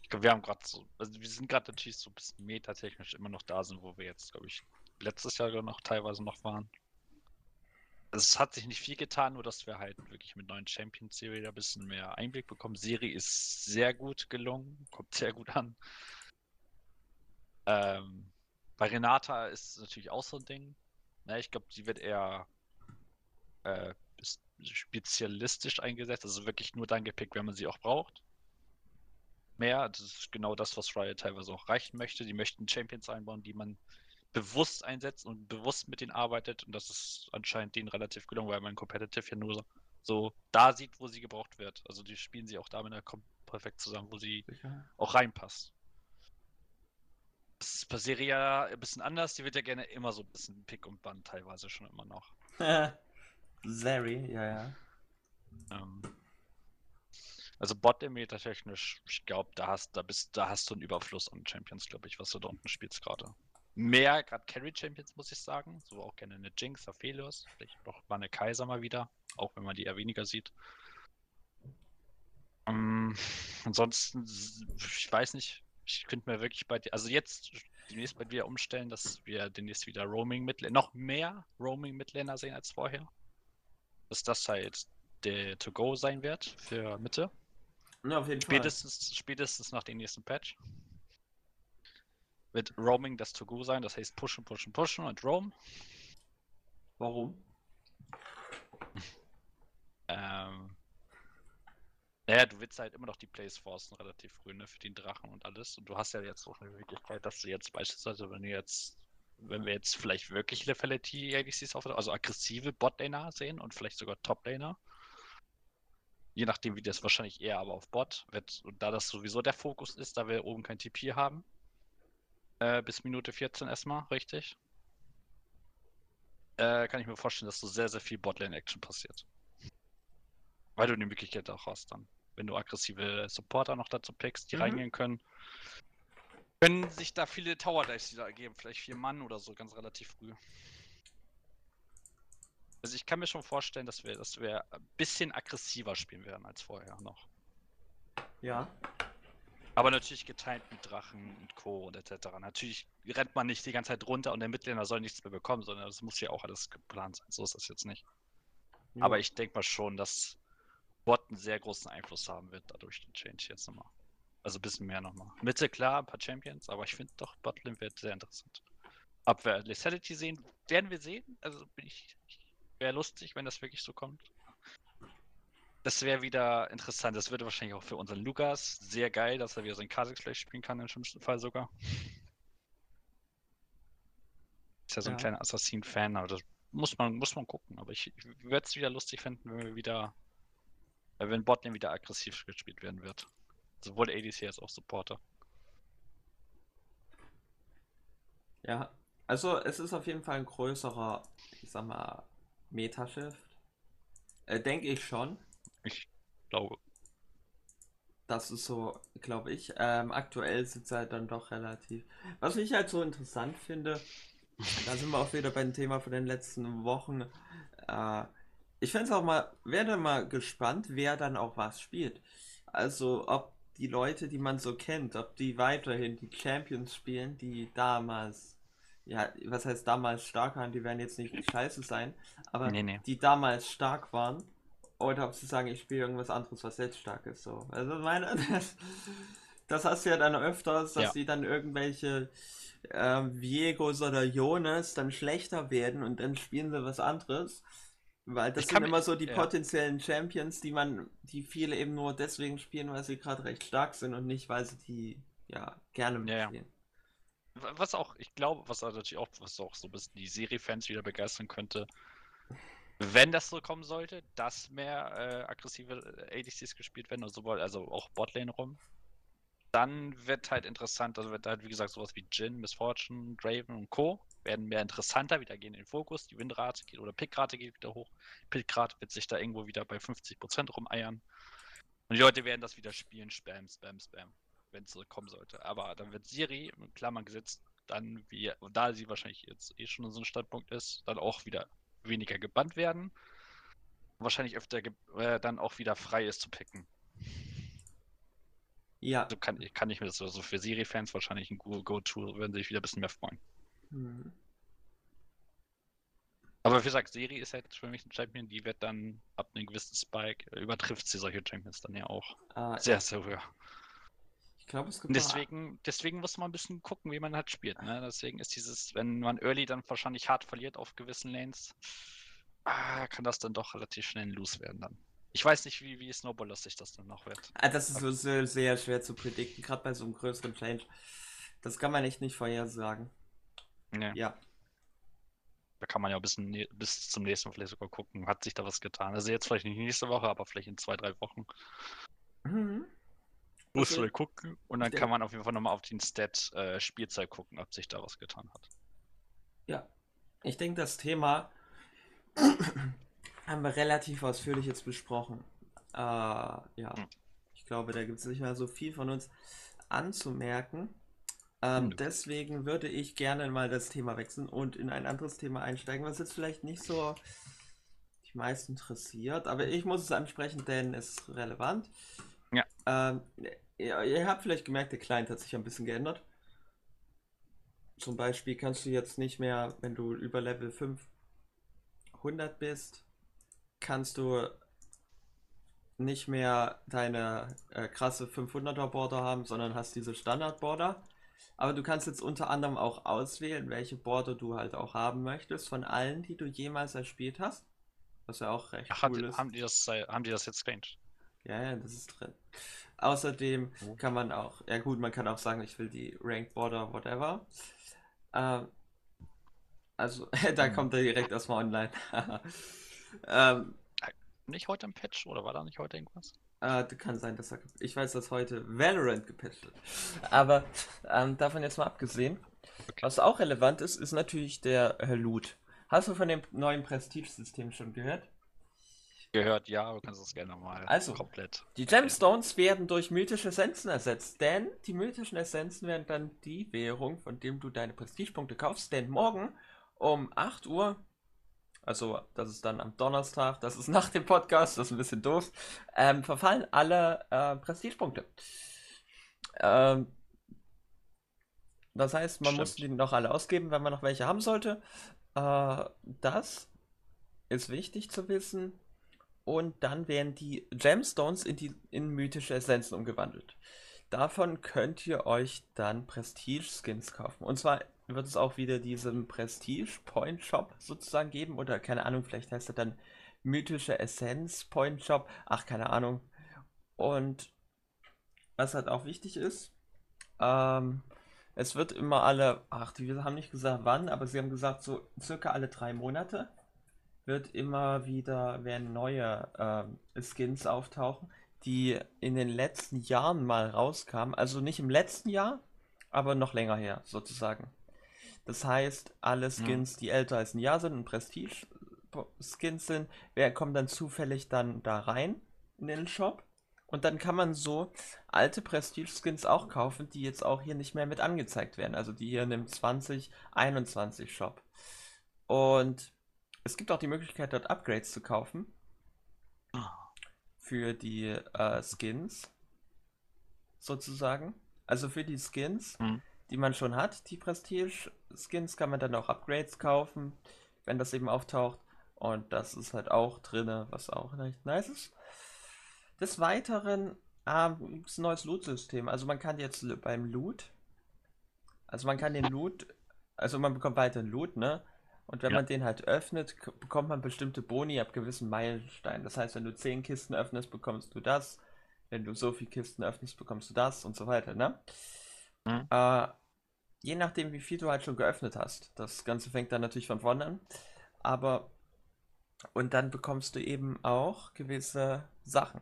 [SPEAKER 2] Ich glaube, wir haben gerade so, also wir sind gerade natürlich so ein bisschen metatechnisch immer noch da sind, wo wir jetzt, glaube ich, letztes Jahr noch teilweise noch waren. Also es hat sich nicht viel getan, nur dass wir halt wirklich mit neuen Champions wieder ein bisschen mehr Einblick bekommen. Serie ist sehr gut gelungen, kommt sehr gut an. Ähm, bei Renata ist es natürlich auch so ein Ding. Ne, ich glaube, sie wird eher äh, ist spezialistisch eingesetzt, also wirklich nur dann gepickt, wenn man sie auch braucht. Mehr, das ist genau das, was Riot teilweise auch reichen möchte. Die möchten Champions einbauen, die man bewusst einsetzt und bewusst mit denen arbeitet. Und das ist anscheinend denen relativ gelungen, weil man Competitive ja nur so da sieht, wo sie gebraucht wird. Also die spielen sie auch damit perfekt zusammen, wo sie
[SPEAKER 1] Sicher.
[SPEAKER 2] auch reinpasst. Das ist bei Serie ja ein bisschen anders. Die wird ja gerne immer so ein bisschen Pick und Band teilweise schon immer noch. <laughs>
[SPEAKER 1] Zeri, ja, ja.
[SPEAKER 2] Ähm, also bot meter technisch, ich glaube, da hast, da bist, da hast du einen Überfluss an Champions, glaube ich, was du da unten spielst gerade. Mehr gerade Carry Champions, muss ich sagen. So auch gerne eine Jinx, Aphelios, vielleicht noch mal eine Kaiser mal wieder, auch wenn man die eher weniger sieht. Ähm, ansonsten, ich weiß nicht, ich könnte mir wirklich bei dir, also jetzt demnächst bei dir umstellen, dass wir demnächst wieder Roaming Midlaner, noch mehr Roaming Midlaner sehen als vorher. Dass das halt der To-Go sein wird für Mitte.
[SPEAKER 1] Ja, auf jeden Fall.
[SPEAKER 2] Spätestens, spätestens nach dem nächsten Patch. Wird Roaming das To-Go sein, das heißt pushen, pushen, pushen und roam.
[SPEAKER 1] Warum?
[SPEAKER 2] Ähm, naja, du willst halt immer noch die Plays forcen, relativ früh, ne, für den Drachen und alles. Und du hast ja jetzt auch eine Möglichkeit, dass du jetzt beispielsweise, wenn du jetzt, wenn wir jetzt vielleicht wirklich Lethality ADCs auf, also aggressive Bot-Laner sehen und vielleicht sogar Top-Laner, je nachdem, wie das wahrscheinlich eher aber auf Bot wird, und da das sowieso der Fokus ist, da wir oben kein TP haben, äh, bis Minute 14 erstmal, richtig? äh, kann ich mir vorstellen, dass so sehr, sehr viel Botlane-Action passiert. Weil du die Möglichkeit auch hast dann. Wenn du aggressive Supporter noch dazu pickst, die
[SPEAKER 1] Mhm.
[SPEAKER 2] reingehen können, können sich da viele Tower Dice wieder ergeben. Vielleicht vier Mann oder so, ganz relativ früh. Also ich kann mir schon vorstellen, dass wir, dass wir ein bisschen aggressiver spielen werden als vorher noch.
[SPEAKER 1] Ja.
[SPEAKER 2] Aber natürlich getimt mit Drachen und Co. und etc. Natürlich rennt man nicht die ganze Zeit runter und der Midlaner soll nichts mehr bekommen, sondern das muss ja auch alles geplant sein. So ist das jetzt nicht. Aber ich denke mal schon, dass einen sehr großen Einfluss haben wird dadurch den Change jetzt nochmal. Also ein bisschen mehr nochmal. Mitte klar, ein paar Champions, aber ich finde doch Botlane wird sehr interessant. Ob wir Lethality sehen, werden wir sehen. Also bin ich. Wäre lustig, wenn das wirklich so kommt. Das wäre wieder interessant. Das würde wahrscheinlich auch für unseren Lukas sehr geil, dass er wieder seinen Kha'Zix vielleicht spielen kann, im schlimmsten Fall sogar. Ist ja so ein
[SPEAKER 1] Ja.
[SPEAKER 2] kleiner Assassin-Fan, aber das muss man, muss man gucken. Aber ich, ich würde es wieder lustig finden, wenn wir wieder, wenn Botlane wieder aggressiv gespielt werden wird. Sowohl ADC als auch Supporter.
[SPEAKER 1] Ja, also es ist auf jeden Fall ein größerer, ich sag mal, Metashift. Äh, Denke ich schon.
[SPEAKER 2] Ich glaube.
[SPEAKER 1] Das ist so, glaube ich. Ähm, aktuell sitzt halt dann doch relativ. Was ich halt so interessant finde, da sind wir auch wieder beim Thema von den letzten Wochen. Äh, ich fände es auch mal, werde mal gespannt, wer dann auch was spielt. Also, ob die Leute, die man so kennt, ob die weiterhin die Champions spielen, die damals, ja, was heißt damals stark waren, die werden jetzt nicht scheiße sein, aber
[SPEAKER 2] Nee, nee.
[SPEAKER 1] die damals stark waren, oder ob sie sagen, ich spiele irgendwas anderes, was jetzt stark ist. So. Also meine, <laughs> das, das hast du ja dann öfters, dass
[SPEAKER 2] Ja.
[SPEAKER 1] die dann irgendwelche ähm, Viegos oder Jonas dann schlechter werden und dann spielen sie was anderes. Weil das
[SPEAKER 2] Ich
[SPEAKER 1] sind immer so die
[SPEAKER 2] ja.
[SPEAKER 1] potenziellen Champions, die man, die viele eben nur deswegen spielen, weil sie gerade recht stark sind und nicht, weil sie die ja gerne
[SPEAKER 2] Ja, ja.
[SPEAKER 1] mitspielen.
[SPEAKER 2] Was auch, ich glaube, was auch natürlich auch, was auch so ein bisschen die Serie-Fans wieder begeistern könnte, wenn das so kommen sollte, dass mehr äh, aggressive ADCs gespielt werden, also, sowohl- also auch Botlane rum, dann wird halt interessant, also wird halt, wie gesagt, sowas wie Jin, Miss Fortune, Draven und Co. werden mehr interessanter, wieder gehen in den Fokus, die Winrate geht oder Pickrate geht wieder hoch. Pickrate wird sich da irgendwo wieder bei 50% rumeiern. Und die Leute werden das wieder spielen, Spam, Spam, Spam, wenn es so kommen sollte. Aber dann wird Siri, in Klammern gesetzt, dann, wie, da sie wahrscheinlich jetzt eh schon in so einem Standpunkt ist, dann auch wieder weniger gebannt werden. Wahrscheinlich öfter äh, dann auch wieder frei ist zu picken.
[SPEAKER 1] Ja.
[SPEAKER 2] Also kann, kann ich mir das so also für Siri-Fans wahrscheinlich ein Go- Go-To, würden sich wieder ein bisschen mehr freuen.
[SPEAKER 1] Hm.
[SPEAKER 2] Aber wie gesagt, Siri ist halt für mich ein Champion, die wird dann ab einem gewissen Spike, äh, übertrifft sie solche Champions dann ja auch.
[SPEAKER 1] Äh,
[SPEAKER 2] Sehr, sehr höher.
[SPEAKER 1] ich glaube, es gibt
[SPEAKER 2] deswegen, deswegen muss man ein bisschen gucken, wie man halt spielt. Ne? Deswegen ist dieses, wenn man Early dann wahrscheinlich hart verliert auf gewissen Lanes, ah, kann das dann doch relativ schnell Loose werden dann. Ich weiß nicht, wie, wie Snowball-lustig das dann noch wird.
[SPEAKER 1] Ah, Das ist so sehr, sehr schwer zu predikten, gerade bei so einem größeren Change. Das kann man echt nicht vorhersagen.
[SPEAKER 2] Ja.
[SPEAKER 1] Ja.
[SPEAKER 2] Da kann man ja ne- bis zum nächsten vielleicht sogar gucken, hat sich da was getan. Also jetzt vielleicht nicht nächste Woche, aber vielleicht in zwei, drei Wochen.
[SPEAKER 1] Mhm.
[SPEAKER 2] Musst
[SPEAKER 1] Okay.
[SPEAKER 2] du gucken und dann kann man auf jeden Fall nochmal auf den Stat äh, Spielzeit gucken, ob sich da was getan hat.
[SPEAKER 1] Ja. Ich denke, das Thema <coughs> haben wir relativ ausführlich jetzt besprochen. Äh, ja.
[SPEAKER 2] Hm.
[SPEAKER 1] Ich glaube, da gibt es nicht mehr so viel von uns anzumerken. Ähm,
[SPEAKER 2] Nö.
[SPEAKER 1] deswegen würde ich gerne mal das Thema wechseln und in ein anderes Thema einsteigen, was jetzt vielleicht nicht so die meisten interessiert, aber ich muss es ansprechen, denn es ist relevant.
[SPEAKER 2] Ja.
[SPEAKER 1] Ähm, ihr, ihr habt vielleicht gemerkt, der Client hat sich ein bisschen geändert. Zum Beispiel kannst du jetzt nicht mehr, wenn du über Level 500 bist, kannst du nicht mehr deine äh, krasse 500er Border haben, sondern hast diese Standard Border. Aber du kannst jetzt unter anderem auch auswählen, welche Border du halt auch haben möchtest von allen, die du jemals erspielt hast. Was ja auch recht
[SPEAKER 2] Ach, haben,
[SPEAKER 1] cool
[SPEAKER 2] die,
[SPEAKER 1] ist.
[SPEAKER 2] haben, die das, äh, haben die das jetzt changed?
[SPEAKER 1] Ja, ja, das ist drin. Außerdem
[SPEAKER 2] Oh.
[SPEAKER 1] kann man auch, ja gut, man kann auch sagen, ich will die Ranked Border, whatever. Ähm, also, <laughs> da
[SPEAKER 2] Hm.
[SPEAKER 1] kommt er direkt erstmal online. <laughs> ähm,
[SPEAKER 2] Nicht heute im Patch oder war da nicht heute irgendwas?
[SPEAKER 1] Äh, kann sein, dass er, ich weiß, dass heute Valorant gepatcht wird. Aber ähm, davon jetzt mal abgesehen,
[SPEAKER 2] Okay.
[SPEAKER 1] was auch relevant ist, ist natürlich der äh, Loot. Hast du von dem neuen Prestige-System schon gehört?
[SPEAKER 2] Gehört, ja, du kannst es gerne mal
[SPEAKER 1] Also,
[SPEAKER 2] komplett.
[SPEAKER 1] Die Gemstones werden durch mythische Essenzen ersetzt, denn die mythischen Essenzen werden dann die Währung, von dem du deine Prestigepunkte kaufst. Denn morgen um 8 Uhr, also das ist dann am Donnerstag, das ist <laughs> nach dem Podcast, das ist ein bisschen doof, ähm, verfallen alle äh, Prestigepunkte. Ähm, das heißt, man muss
[SPEAKER 2] Stimmt.
[SPEAKER 1] die noch alle ausgeben, wenn man noch welche haben sollte. Äh, das ist wichtig zu wissen. Und dann werden die Gemstones in, die, in mythische Essenzen umgewandelt. Davon könnt ihr euch dann Prestige-Skins kaufen. Und zwar wird es auch wieder diesen Prestige-Point-Shop sozusagen geben. Oder keine Ahnung, vielleicht heißt er dann mythische Essenz-Point-Shop. Ach, keine Ahnung. Und was halt auch wichtig ist, ähm, es wird immer alle, ach, die haben nicht gesagt wann, aber sie haben gesagt, so circa alle drei Monate wird immer wieder, werden neue ähm, Skins auftauchen, die in den letzten Jahren mal rauskamen. Also nicht im letzten Jahr, aber noch länger her, sozusagen. Das heißt, alle Skins, die älter als ein Jahr sind und Prestige-Skins sind, wer kommt dann zufällig dann da rein in den Shop. Und dann kann man so alte Prestige-Skins auch kaufen, die jetzt auch hier nicht mehr mit angezeigt werden. Also die hier in dem 2021 Shop. Und es gibt auch die Möglichkeit, dort Upgrades zu kaufen für die äh, Skins, sozusagen. Also für die Skins,
[SPEAKER 2] Mhm.
[SPEAKER 1] Die man schon hat, die Prestige-Skins, kann man dann auch Upgrades kaufen, wenn das eben auftaucht. Und das ist halt auch drinne, was auch recht nice ist. Des Weiteren gibt es ein neues Loot-System. Also man kann jetzt beim Loot, also man kann den Loot, also man bekommt weiterhin Loot, ne? Und wenn
[SPEAKER 2] Ja.
[SPEAKER 1] man den halt öffnet, bekommt man bestimmte Boni ab gewissen Meilensteinen. Das heißt, wenn du 10 Kisten öffnest, bekommst du das. Wenn du so viele Kisten öffnest, bekommst du das und so weiter, ne?
[SPEAKER 2] Mhm.
[SPEAKER 1] Äh, je nachdem, wie viel du halt schon geöffnet hast. Das Ganze fängt dann natürlich von vorne an. Aber, und dann bekommst du eben auch gewisse Sachen,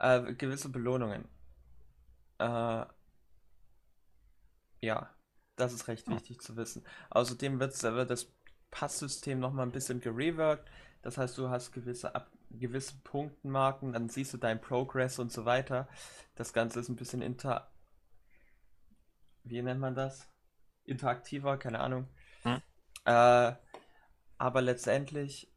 [SPEAKER 1] äh, gewisse Belohnungen. Äh, ja, das ist recht
[SPEAKER 2] Hm.
[SPEAKER 1] wichtig zu wissen. Außerdem wird das Passsystem nochmal ein bisschen gereworked. Das heißt, du hast gewisse, ab, gewisse Punktenmarken, dann siehst du deinen Progress und so weiter. Das Ganze ist ein bisschen inter... Wie nennt man das? Interaktiver, keine Ahnung.
[SPEAKER 2] Hm.
[SPEAKER 1] Äh, aber letztendlich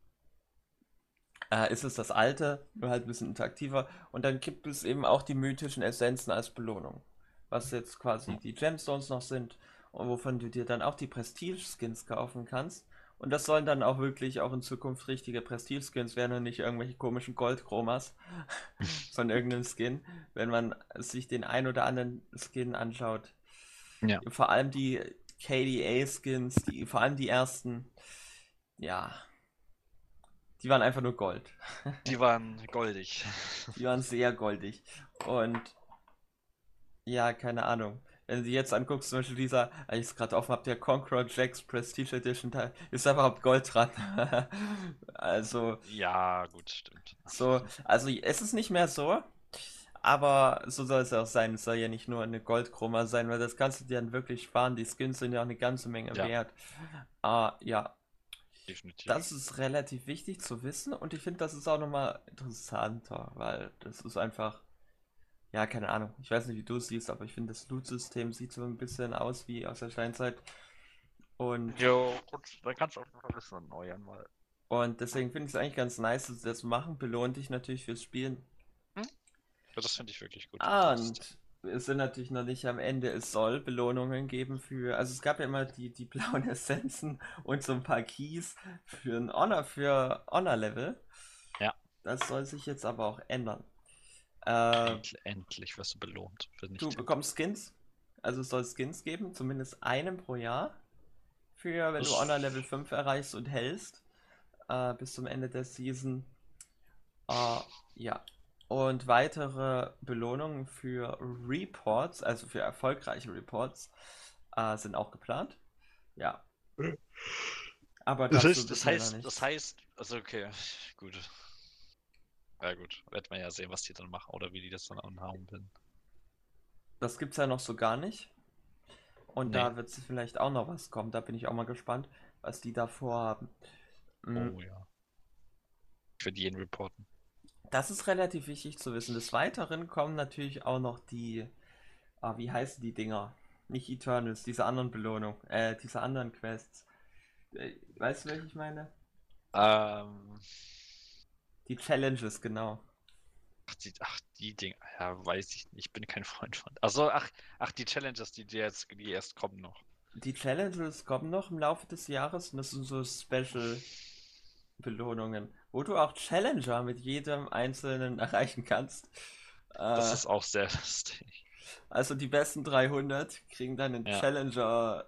[SPEAKER 1] äh, ist es das alte, nur halt ein bisschen interaktiver. Und dann gibt es eben auch die mythischen Essenzen als Belohnung. Was jetzt quasi
[SPEAKER 2] Hm.
[SPEAKER 1] die Gemstones noch sind und wovon du dir dann auch die Prestige-Skins kaufen kannst. Und das sollen dann auch wirklich auch in Zukunft richtige Prestige-Skins werden und nicht irgendwelche komischen Goldchromas <laughs> von irgendeinem Skin. Wenn man sich den ein oder anderen Skin anschaut.
[SPEAKER 2] Ja.
[SPEAKER 1] Vor allem die KDA-Skins, die, vor allem die ersten, ja, die waren einfach nur Gold. <laughs>
[SPEAKER 2] Die waren goldig.
[SPEAKER 1] Die waren sehr goldig. Und ja, keine Ahnung. Wenn du dir jetzt anguckst, zum Beispiel dieser, als ich es gerade offen habe, der Conqueror Jax Prestige Edition, da ist da überhaupt Gold dran. <laughs> also,
[SPEAKER 2] Ja, gut, stimmt.
[SPEAKER 1] so, also es ist nicht mehr so, aber so soll es auch sein. Es soll ja nicht nur eine Goldchroma sein, weil das kannst du dir dann wirklich sparen. Die Skins sind ja auch eine ganze Menge
[SPEAKER 2] Ja.
[SPEAKER 1] wert. Ah, ja,
[SPEAKER 2] Definitiv.
[SPEAKER 1] das ist relativ wichtig zu wissen und ich finde, das ist auch nochmal interessanter, weil das ist einfach, ja, keine Ahnung. Ich weiß nicht, wie du es siehst, aber ich finde, das Loot-System sieht so ein bisschen aus wie aus der Steinzeit. Und,
[SPEAKER 2] Jo, gut, dann kannst du auch noch ein bisschen erneuern, weil.
[SPEAKER 1] und deswegen finde ich es eigentlich ganz nice, dass sie das machen. Belohnt dich natürlich fürs Spielen.
[SPEAKER 2] Ja, das finde ich wirklich gut.
[SPEAKER 1] Ah, und wir sind natürlich noch nicht am Ende. Es soll Belohnungen geben für, also es gab ja immer die, die blauen <laughs> Essenzen und so ein paar Keys für ein Honor, für Honor-Level.
[SPEAKER 2] Ja.
[SPEAKER 1] Das soll sich jetzt aber auch ändern. Äh,
[SPEAKER 2] Endlich, wirst du belohnt.
[SPEAKER 1] Du bekommst Skins. Also es soll Skins geben, zumindest einen pro Jahr. Für, wenn du Honor Level 5 erreichst und hältst. Äh, bis zum Ende der Season. Äh, ja. Und weitere Belohnungen für Reports, also für erfolgreiche Reports, äh, sind auch geplant. Ja. Aber
[SPEAKER 2] Das heißt, das heißt, das heißt, also okay, <laughs> gut. Ja gut, wird man ja sehen, was die dann machen oder wie die das dann anhauen werden.
[SPEAKER 1] Das gibt's ja noch so gar nicht. Und
[SPEAKER 2] Nee.
[SPEAKER 1] da wird vielleicht auch noch was kommen. Da bin ich auch mal gespannt. was die da vorhaben. Mhm.
[SPEAKER 2] Oh ja. Ich werde jeden reporten.
[SPEAKER 1] Das ist relativ wichtig zu wissen. Des Weiteren kommen natürlich auch noch die, ah, wie heißen die Dinger? Nicht Eternals, diese anderen Belohnungen, äh, diese anderen Quests. Äh, weißt du, welche ich meine?
[SPEAKER 2] Ähm,
[SPEAKER 1] Die Challenges, genau.
[SPEAKER 2] ach, die, ach, die Dinge. Ja, weiß ich nicht. Ich bin kein Freund von. Achso, ach, ach, die Challenges, die, die jetzt, die erst kommen noch.
[SPEAKER 1] Die Challenges kommen noch im Laufe des Jahres und das sind so Special-Belohnungen, wo du auch Challenger mit jedem einzelnen <laughs> erreichen kannst.
[SPEAKER 2] Das
[SPEAKER 1] Äh,
[SPEAKER 2] ist auch sehr <laughs> lustig.
[SPEAKER 1] also die besten 300 kriegen dann einen
[SPEAKER 2] Ja.
[SPEAKER 1] Challenger.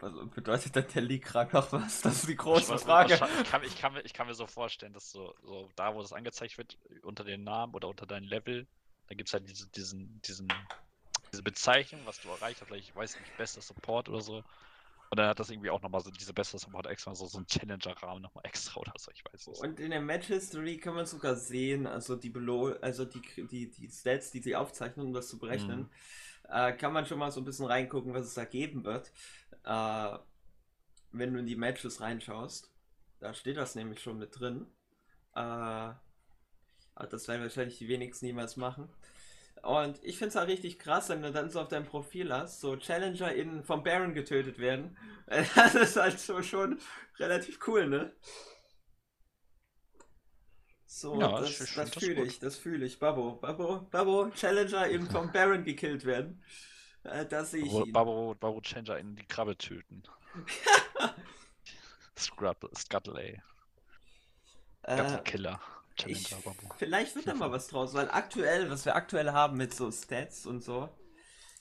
[SPEAKER 1] Was bedeutet denn der League-Rang noch was? Das ist die
[SPEAKER 2] Ich,
[SPEAKER 1] große
[SPEAKER 2] weiß-
[SPEAKER 1] Frage.
[SPEAKER 2] ich, kann, ich, kann, mir- ich kann mir so vorstellen, dass so, so da, wo das angezeigt wird, unter den Namen oder unter deinem Level, da gibt es halt diese, diesen, diesen, diese Bezeichnung, was du erreicht hast, vielleicht, ich weiß nicht, bester Support oder so. Und dann hat das irgendwie auch nochmal so diese beste Support extra, so, so ein Challenger-Rahmen nochmal extra oder so, ich weiß nicht.
[SPEAKER 1] Und in der Match History kann man sogar sehen, also die Belo also die, die, die Stats, die sie aufzeichnen, um das zu berechnen,
[SPEAKER 2] Mhm.
[SPEAKER 1] äh, kann man schon mal so ein bisschen reingucken, was es da geben wird. Äh, wenn du in die Matches reinschaust, da steht das nämlich schon mit drin. Äh, das werden wahrscheinlich die wenigsten niemals machen. Und ich finde es auch richtig krass, wenn du dann so auf deinem Profil hast, so Challenger in, vom Baron getötet werden. <laughs> Das ist halt so schon relativ cool, ne? So,
[SPEAKER 2] Ja,
[SPEAKER 1] das, das
[SPEAKER 2] das
[SPEAKER 1] fühle ich, das fühle ich. Babbo, Babbo, Babbo, Challenger in vom <laughs> Baron gekillt werden. Äh, da sehe ich
[SPEAKER 2] Baro,
[SPEAKER 1] ihn.
[SPEAKER 2] Baro, Baro Changer in die Krabbe töten. <laughs> Scrabble, Scuttle, ey. Scuttle
[SPEAKER 1] Äh,
[SPEAKER 2] Killer.
[SPEAKER 1] Ich,
[SPEAKER 2] Challenger
[SPEAKER 1] vielleicht wird da mal was draus, weil aktuell, was wir aktuell haben mit so Stats und so.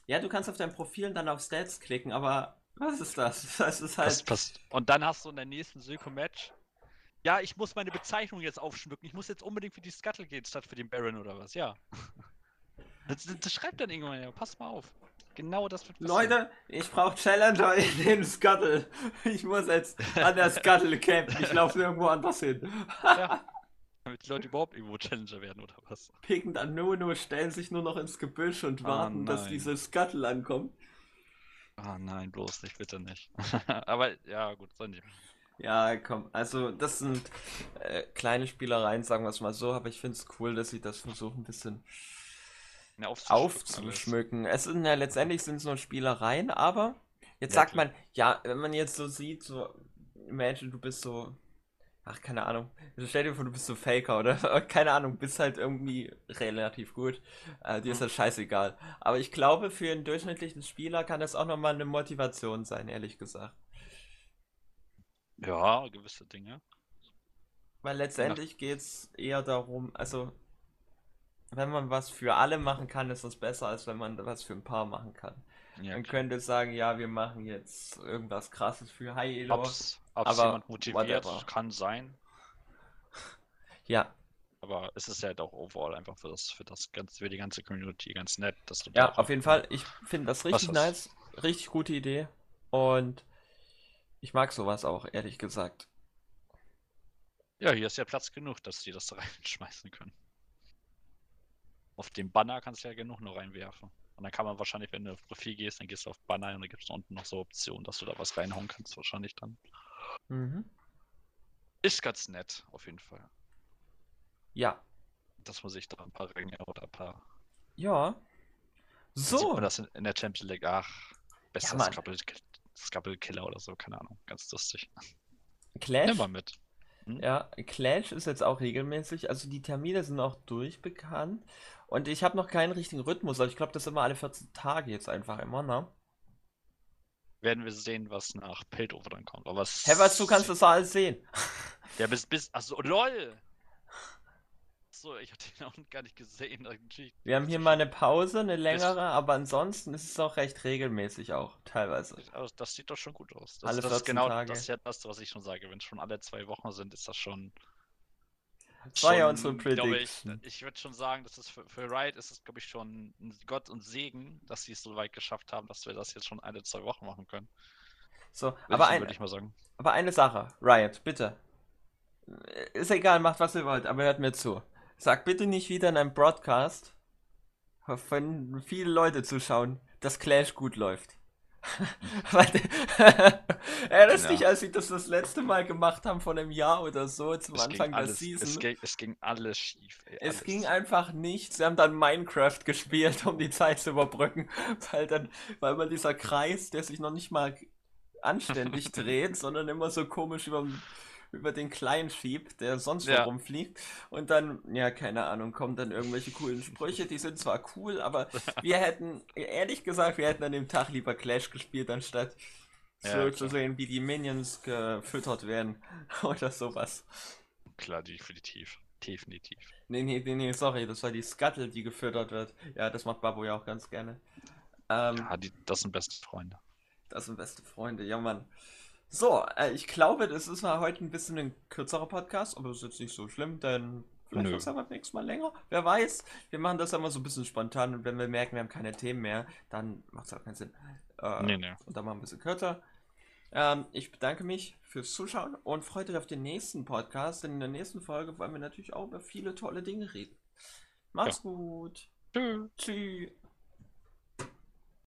[SPEAKER 1] Ja, du kannst auf deinem Profil dann auf Stats klicken, aber was ist das? <laughs> Das ist halt.
[SPEAKER 2] Das passt. Und dann hast du in der nächsten Silco-Match. Ja, ich muss meine Bezeichnung jetzt aufschmücken. Ich muss jetzt unbedingt für die Scuttle gehen, statt für den Baron oder was. Ja. <laughs> Das, das schreibt dann irgendwann ja. Pass mal auf. Genau das wird passieren.
[SPEAKER 1] Leute, ich brauche Challenger in den Scuttle. Ich muss jetzt an der <laughs> Scuttle campen. Ich laufe nirgendwo anders hin.
[SPEAKER 2] Ja. Damit die Leute überhaupt irgendwo Challenger werden oder was.
[SPEAKER 1] Picken dann nur, nur, stellen sich nur noch ins Gebüsch und
[SPEAKER 2] Ah,
[SPEAKER 1] warten, dass
[SPEAKER 2] nein.
[SPEAKER 1] diese Scuttle ankommt.
[SPEAKER 2] Ah nein, bloß nicht, bitte nicht. <laughs> Aber ja, gut, soll nicht.
[SPEAKER 1] Ja, komm, also das sind äh, kleine Spielereien, sagen wir es mal so, aber ich finde es cool, dass sie das versuchen, ein bisschen
[SPEAKER 2] Ja, aufzuschmücken
[SPEAKER 1] aufzuschmücken. Es sind ja letztendlich sind es nur Spielereien, aber jetzt
[SPEAKER 2] Ja,
[SPEAKER 1] sagt
[SPEAKER 2] klar.
[SPEAKER 1] man, ja, wenn man jetzt so sieht, so, imagine, du bist so, ach, keine Ahnung, also stell dir vor, du bist so Faker oder, <laughs> keine Ahnung, bist halt irgendwie relativ gut, äh, dir ist
[SPEAKER 2] Mhm.
[SPEAKER 1] das scheißegal. Aber ich glaube, für einen durchschnittlichen Spieler kann das auch nochmal eine Motivation sein, ehrlich gesagt.
[SPEAKER 2] Ja, gewisse Dinge.
[SPEAKER 1] Weil letztendlich geht es eher darum, also wenn man was für alle machen kann, ist das besser, als wenn man was für ein paar machen kann.
[SPEAKER 2] Ja,
[SPEAKER 1] Man
[SPEAKER 2] klar.
[SPEAKER 1] könnte sagen, ja, wir machen jetzt irgendwas krasses für High Elo.
[SPEAKER 2] Ob's, ob's
[SPEAKER 1] aber
[SPEAKER 2] jemand motiviert,
[SPEAKER 1] whatever.
[SPEAKER 2] kann sein. <laughs>
[SPEAKER 1] Ja,
[SPEAKER 2] Aber es ist halt auch overall einfach für das, für das ganze, für die ganze Community ganz nett, dass du
[SPEAKER 1] ja, auf jeden Fall. Ich finde das richtig
[SPEAKER 2] Was
[SPEAKER 1] nice. Richtig gute Idee. Und ich mag sowas auch, ehrlich gesagt.
[SPEAKER 2] Ja, hier ist ja Platz genug, dass die das da <laughs> reinschmeißen können. Auf dem Banner kannst du ja genug noch reinwerfen. Und dann kann man wahrscheinlich, wenn du auf Profil gehst, dann gehst du auf Banner und dann gibt es unten noch so Optionen, dass du da was reinhauen kannst, wahrscheinlich dann.
[SPEAKER 1] Mhm.
[SPEAKER 2] Ist ganz nett, auf jeden Fall.
[SPEAKER 1] Ja.
[SPEAKER 2] Dass man sich da ein paar Ränge oder ein paar.
[SPEAKER 1] Ja.
[SPEAKER 2] Dann sieht
[SPEAKER 1] So.
[SPEAKER 2] man das in, in der Champions League. Ach, bester
[SPEAKER 1] Mann.
[SPEAKER 2] Scrabble, Scrabble Killer oder so, keine Ahnung. Ganz lustig.
[SPEAKER 1] Clash.
[SPEAKER 2] Nimm mal mit.
[SPEAKER 1] Ja, Clash ist jetzt auch regelmäßig. Also die Termine sind auch durchbekannt. Und ich habe noch keinen richtigen Rhythmus. Aber ich glaube, das ist immer alle 14 Tage jetzt einfach immer, ne?
[SPEAKER 2] Werden wir sehen, was nach Piltover dann kommt. Aber was.
[SPEAKER 1] Hä, was, du kannst das alles sehen.
[SPEAKER 2] Ja, bis, bis. Achso, lol! So, ich hatte ihn <laughs> auch gar nicht gesehen.
[SPEAKER 1] Wir haben hier mal eine Pause, eine längere, aber ansonsten ist es auch recht regelmäßig auch, teilweise.
[SPEAKER 2] Das sieht doch schon gut aus. Das,
[SPEAKER 1] Alle
[SPEAKER 2] das ist
[SPEAKER 1] 14
[SPEAKER 2] genau
[SPEAKER 1] Tage.
[SPEAKER 2] das, ist ja das, was ich schon sage. Wenn es schon alle zwei Wochen sind, ist das schon.
[SPEAKER 1] Das war ja unsere
[SPEAKER 2] glaube ich,
[SPEAKER 1] Prediction.
[SPEAKER 2] ich würde schon sagen, dass es für, für Riot ist es, glaube ich, schon ein Gott und Segen, dass sie es so weit geschafft haben, dass wir das jetzt schon alle zwei Wochen machen können.
[SPEAKER 1] So,
[SPEAKER 2] Würde
[SPEAKER 1] aber,
[SPEAKER 2] ich,
[SPEAKER 1] ein, aber eine Sache, Riot, bitte. Ist egal, macht was ihr wollt, aber hört mir zu. Sag bitte nicht wieder in einem Broadcast, wenn viele Leute zuschauen, dass Clash gut läuft. <laughs> <laughs> Erinnerst ja. dich, als sie das das letzte Mal gemacht haben von einem Jahr oder so, zum
[SPEAKER 2] es
[SPEAKER 1] Anfang
[SPEAKER 2] alles,
[SPEAKER 1] der Season?
[SPEAKER 2] Es ging, es ging alles schief.
[SPEAKER 1] Ey, alles. Es ging einfach nichts. Sie haben dann Minecraft <laughs> gespielt, um die Zeit zu überbrücken, weil dann, weil man dieser Kreis, der sich noch nicht mal anständig dreht, sondern immer so komisch über über den kleinen schiebt, der sonst ja. rumfliegt. Und dann, ja, keine Ahnung, kommen dann irgendwelche coolen Sprüche. Die sind zwar cool, aber <laughs> wir hätten, ehrlich gesagt, wir hätten an dem Tag lieber Clash gespielt, anstatt ja, so zu sehen, wie die Minions gefüttert werden <laughs> oder sowas.
[SPEAKER 2] Klar, definitiv. Definitiv.
[SPEAKER 1] Nee, nee, nee, nee, sorry, das war die Scuttle, die gefüttert wird. Ja, das macht Babo ja auch ganz gerne.
[SPEAKER 2] Ähm, ja, die, das sind beste Freunde.
[SPEAKER 1] Das sind beste Freunde, ja, Mann. So, äh, ich glaube, das ist mal heute ein bisschen ein kürzerer Podcast, aber das ist jetzt nicht so schlimm, denn vielleicht wird es aber nächstes Mal länger. Wer weiß, wir machen das immer so ein bisschen spontan und wenn wir merken, wir haben keine Themen mehr, dann macht es auch keinen Sinn. Äh, nee, nee. Und dann mal ein bisschen kürzer. Ähm, ich bedanke mich fürs Zuschauen und freut euch auf den nächsten Podcast, denn in der nächsten Folge wollen wir natürlich auch über viele tolle Dinge reden. Macht's ja. gut. Tschüss. Tschüss.